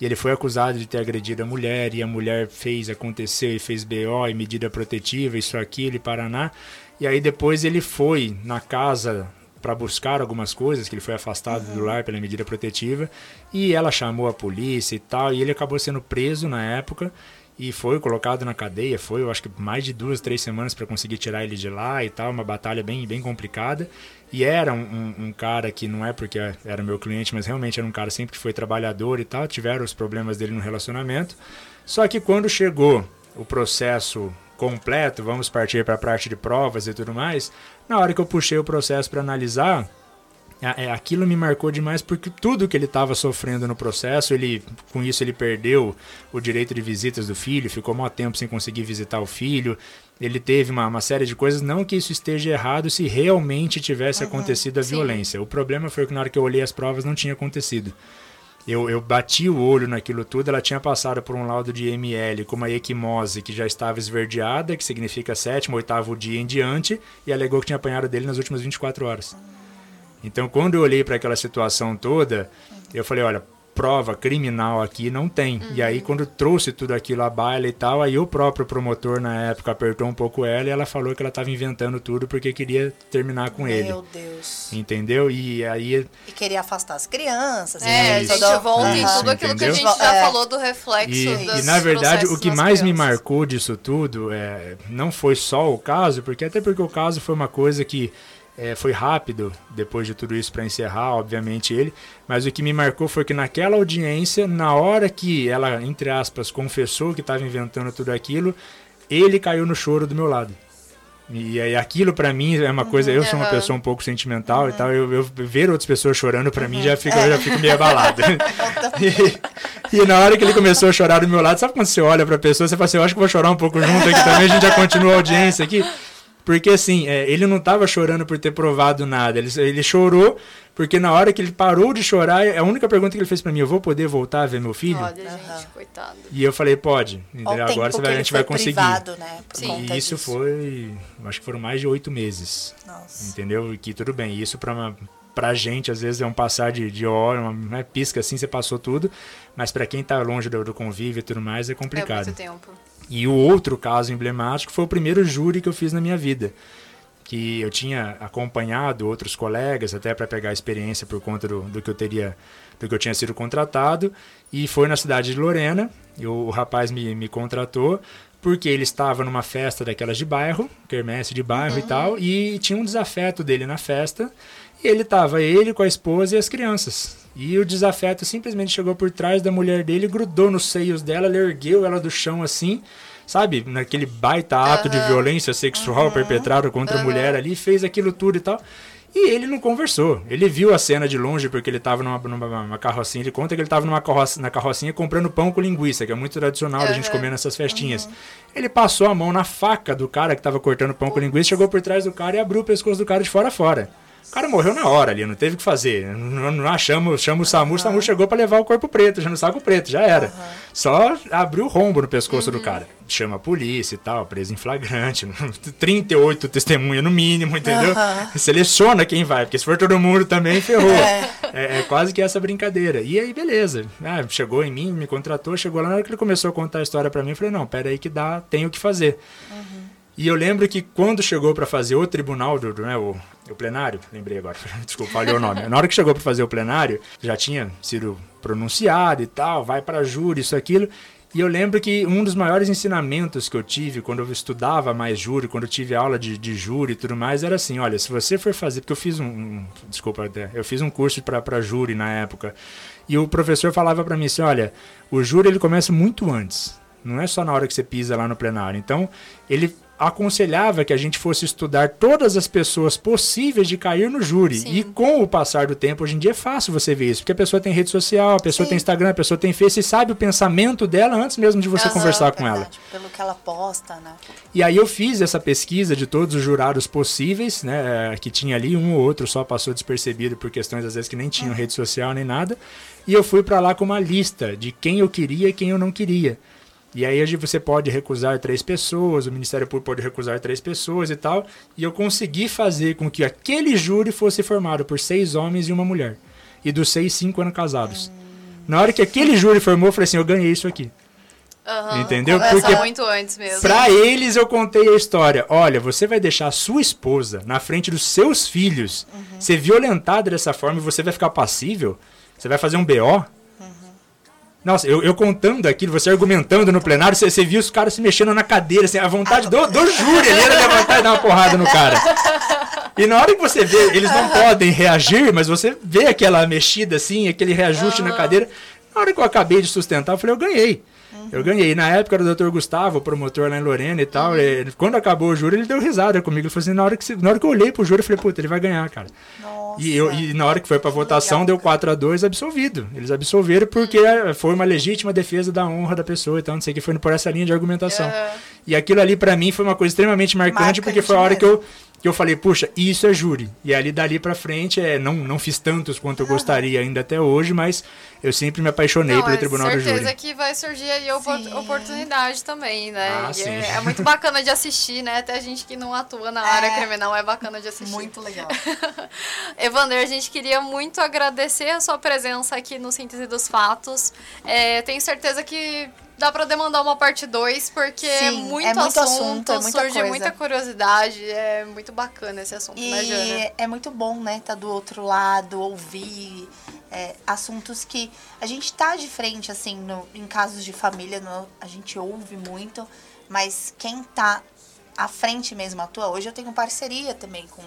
E ele foi acusado de ter agredido a mulher, e a mulher fez acontecer, e fez BO, e medida protetiva, isso, aquilo, e Paraná. E aí depois ele foi na casa para buscar algumas coisas, que ele foi afastado uhum. do lar pela medida protetiva, e ela chamou a polícia e tal, e ele acabou sendo preso na época e foi colocado na cadeia, foi eu acho que mais de duas, três semanas para conseguir tirar ele de lá e tal, uma batalha bem, bem complicada. E era um, um, um, cara que não é porque era meu cliente, mas realmente era um cara sempre que foi trabalhador e tal, tiveram os problemas dele no relacionamento. Só que quando chegou o processo completo, vamos partir para a parte de provas e tudo mais, na hora que eu puxei o processo para analisar, é, aquilo me marcou demais porque tudo que ele estava sofrendo no processo, ele com isso ele perdeu o direito de visitas do filho, ficou muito tempo sem conseguir visitar o filho. Ele teve uma, uma série de coisas, não que isso esteja errado se realmente tivesse uhum, acontecido a sim. violência. O problema foi que na hora que eu olhei as provas não tinha acontecido. Eu, eu bati o olho naquilo tudo, ela tinha passado por um laudo de ML com uma equimose que já estava esverdeada, que significa sétimo, oitavo dia em diante, e alegou que tinha apanhado dele nas últimas 24 horas. Então, quando eu olhei para aquela situação toda, eu falei, olha, prova criminal aqui não tem. Uhum. E aí, quando trouxe tudo aquilo à baila e tal, aí o próprio promotor na época apertou um pouco ela e ela falou que ela estava inventando tudo porque queria terminar com
Meu
ele.
Meu Deus.
Entendeu? E aí.
E queria afastar as crianças.
É, a gente volta em tudo aquilo entendeu? que a gente já é. falou do reflexo
e, e na verdade, o que mais crianças. me marcou disso tudo é, não foi só o caso, porque até porque o caso foi uma coisa que é, foi rápido depois de tudo isso para encerrar, obviamente ele, mas o que me marcou foi que naquela audiência, na hora que ela, entre aspas, confessou que estava inventando tudo aquilo, ele caiu no choro do meu lado. E aí aquilo para mim é uma coisa, eu sou uma pessoa um pouco sentimental uhum. e tal, eu, eu, ver outras pessoas chorando para uhum. mim já fica, eu já fico meio abalado. e, e, na hora que ele começou a chorar do meu lado, sabe quando você olha para a pessoa, você fala assim, eu acho que vou chorar um pouco junto aqui também, a gente já continua a audiência aqui. Porque assim, é, ele não estava chorando por ter provado nada. Ele, ele chorou porque na hora que ele parou de chorar, a única pergunta que ele fez para mim, eu vou poder voltar a ver meu filho?
Pode, gente, coitado.
E eu falei, pode. Agora você vai, a gente vai conseguir.
Privado, né,
e isso disso. foi, acho que foram mais de oito meses.
Nossa.
Entendeu? E que tudo bem. Isso para uma pra gente, às vezes, é um passar de, de hora, uma né, pisca assim, você passou tudo. Mas para quem tá longe do, do convívio e tudo mais, é complicado. É
muito tempo.
E o outro caso emblemático foi o primeiro júri que eu fiz na minha vida. Que eu tinha acompanhado outros colegas, até para pegar experiência por conta do, do, que eu teria, do que eu tinha sido contratado. E foi na cidade de Lorena. E o, o rapaz me, me contratou porque ele estava numa festa daquelas de bairro, quermesse de bairro uhum. e tal, e tinha um desafeto dele na festa. E ele estava, ele com a esposa e as crianças. E o desafeto simplesmente chegou por trás da mulher dele, grudou nos seios dela, ele ergueu ela do chão assim, sabe? Naquele baita ato uhum. de violência sexual uhum. perpetrado contra uhum. a mulher ali, fez aquilo tudo e tal. E ele não conversou. Ele viu a cena de longe porque ele estava numa, numa, carrocinha. Ele conta que ele estava numa carrocinha, na carrocinha comprando pão com linguiça, que é muito tradicional da gente comer nessas festinhas. Uhum. Ele passou a mão na faca do cara que estava cortando pão com linguiça, chegou por trás do cara e abriu o pescoço do cara de fora a fora. O cara morreu na hora ali, não teve o que fazer. Não, não achamos, chama o SAMU, o SAMU chegou para levar o corpo preto, já no saco preto, já era. Uhum. Só abriu o rombo no pescoço uhum. do cara. Chama a polícia e tal, preso em flagrante. 38 testemunhas no mínimo, entendeu? Seleciona quem vai, porque se for todo mundo também, ferrou. É. É, é, quase que essa brincadeira. E aí, beleza. Ah, chegou em mim, me contratou, chegou lá, na hora que ele começou a contar a história para mim, eu falei, não, pera aí que dá, tenho o que fazer. Uhum. E eu lembro que quando chegou para fazer o tribunal, do, do né, o, o plenário, lembrei agora, desculpa, falei o nome. Na hora que chegou para fazer o plenário, já tinha sido pronunciado e tal, vai para júri, isso, aquilo. E eu lembro que um dos maiores ensinamentos que eu tive quando eu estudava mais júri, quando eu tive aula de, de júri e tudo mais, era assim: olha, se você for fazer. Porque eu fiz um. um desculpa. Eu fiz um curso para júri na época. E o professor falava para mim assim: olha, o júri ele começa muito antes. Não é só na hora que você pisa lá no plenário. Então, ele aconselhava que a gente fosse estudar todas as pessoas possíveis de cair no júri. Sim. E com o passar do tempo, hoje em dia é fácil você ver isso, porque a pessoa tem rede social, a pessoa Sim. tem Instagram, a pessoa tem Face e sabe o pensamento dela antes mesmo de você conversar com ela.
Pelo que ela posta, né?
E aí eu fiz essa pesquisa de todos os jurados possíveis, né, que tinha ali um ou outro só passou despercebido por questões às vezes que nem tinham uhum. rede social nem nada, e eu fui para lá com uma lista de quem eu queria e quem eu não queria. E aí você pode recusar três pessoas, o Ministério Público pode recusar três pessoas e tal. E eu consegui fazer com que aquele júri fosse formado por seis homens e uma mulher. E dos seis, cinco eram casados. Na hora que aquele júri formou, eu falei assim, eu ganhei isso aqui.
Uhum,
Entendeu?
Porque muito antes mesmo.
Pra eles eu contei a história. Olha, você vai deixar a sua esposa na frente dos seus filhos uhum. ser violentada dessa forma e você vai ficar passível? Você vai fazer um BO? Nossa, eu, eu, contando aquilo, você argumentando no plenário, você, você viu os caras se mexendo na cadeira, assim, a vontade do, do júri ali era levantar e dar uma porrada no cara. E na hora que você vê, eles não podem reagir, mas você vê aquela mexida assim, aquele reajuste uhum. na cadeira. Na hora que eu acabei de sustentar, eu falei, eu ganhei. Uhum. Eu ganhei. Na época era o Dr. Gustavo, promotor lá em Lorena e tal. Uhum. Ele, quando acabou o júri, ele deu risada comigo. Ele falou assim: na hora que, na hora que eu olhei pro júri, eu falei, puta, ele vai ganhar, cara. Nossa, e, eu, e na hora que foi pra votação, legal. deu 4 a 2 absolvido. Eles absolveram porque uhum. foi uma legítima defesa da honra da pessoa e tal, não sei o que, foi por essa linha de argumentação. E aquilo ali, para mim, foi uma coisa extremamente marcante, marcante porque foi a hora mesmo. que eu que eu falei, puxa, isso é júri. E ali dali para frente, é, não, não fiz tantos quanto eu gostaria ainda até hoje, mas eu sempre me apaixonei não, pelo é Tribunal do Júri.
certeza que vai surgir aí sim. oportunidade também, né? Ah, é, é, muito bacana de assistir, né? Até a gente que não atua na área é, criminal é bacana de assistir.
Muito legal.
Evander, a gente queria muito agradecer a sua presença aqui no Síntese dos Fatos. É, tenho certeza que dá para demandar uma parte 2, porque Sim, é muito, é muito assunto, assunto é muita surge coisa. muita curiosidade, é muito bacana esse assunto,
e
né,
Jana? É muito bom, né, tá do outro lado, ouvir é, assuntos que a gente tá de frente, assim, no, em casos de família, no, a gente ouve muito, mas quem tá à frente mesmo atua. Hoje eu tenho parceria também com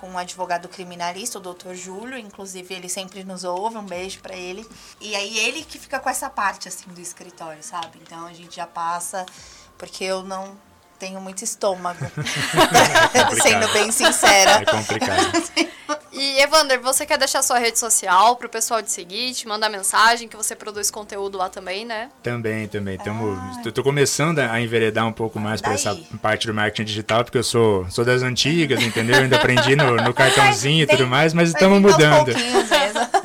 com um advogado criminalista, o doutor Júlio, inclusive ele sempre nos ouve, um beijo para ele. E aí ele que fica com essa parte assim do escritório, sabe? Então a gente já passa, porque eu não tenho muito estômago. É Sendo bem sincera.
É complicado.
E Evander, você quer deixar sua rede social para o pessoal te seguir, te mandar mensagem, que você produz conteúdo lá também, né?
Também, também. Tamo, ah. tô, tô começando a enveredar um pouco mais para essa parte do marketing digital, porque eu sou, sou das antigas, entendeu? Eu ainda aprendi no, no cartãozinho e tudo mais, mas estamos mudando.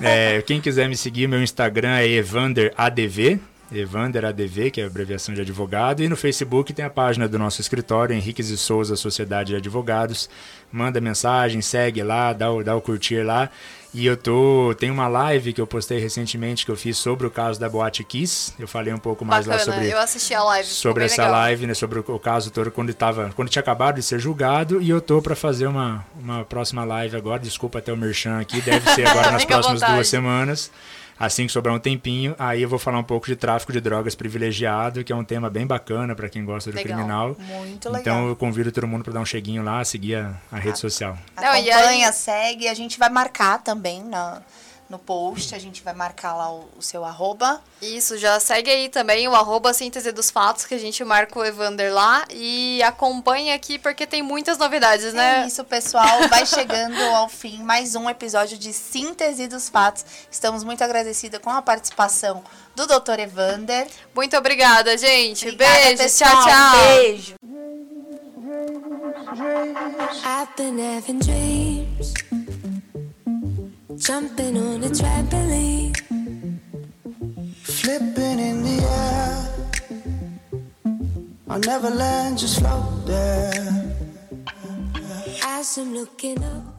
É, quem quiser me seguir, meu Instagram é evanderadv, Evander ADV, que é a abreviação de advogado, e no Facebook tem a página do nosso escritório, Henriques e Souza Sociedade de Advogados. Manda mensagem, segue lá, dá o, dá o curtir lá. E eu tô. Tem uma live que eu postei recentemente que eu fiz sobre o caso da Boate Kiss. Eu falei um pouco mais
Bacana,
lá sobre.
Eu assisti a live.
Sobre essa
legal.
live, né? Sobre o, o, caso todo quando tava. Quando tinha acabado de ser julgado. E eu tô para fazer uma, uma próxima live agora. Desculpa até o Merchan aqui. Deve ser agora nas próximas duas semanas. Assim que sobrar um tempinho, aí eu vou falar um pouco de tráfico de drogas privilegiado, que é um tema bem bacana para quem gosta do legal. criminal.
Muito legal.
Então eu convido todo mundo para dar um cheguinho lá, seguir a, a rede social.
Acompanha, segue, a gente vai marcar também na no post, a gente vai marcar lá o, o, seu arroba.
Isso, já segue aí também o arroba síntese dos fatos, que a gente marca o Evander lá e acompanhe aqui porque tem muitas novidades, né?
É isso, pessoal, vai chegando ao fim mais um episódio de síntese dos fatos. Estamos muito agradecidas com a participação do Dr. Evander.
Muito obrigada, gente. Obrigada, Beijo, pessoal. tchau, tchau.
Beijo. I've been having dreams. Jumping on a trampoline. Flipping in the air. I'll never land, just float there. As I'm looking up.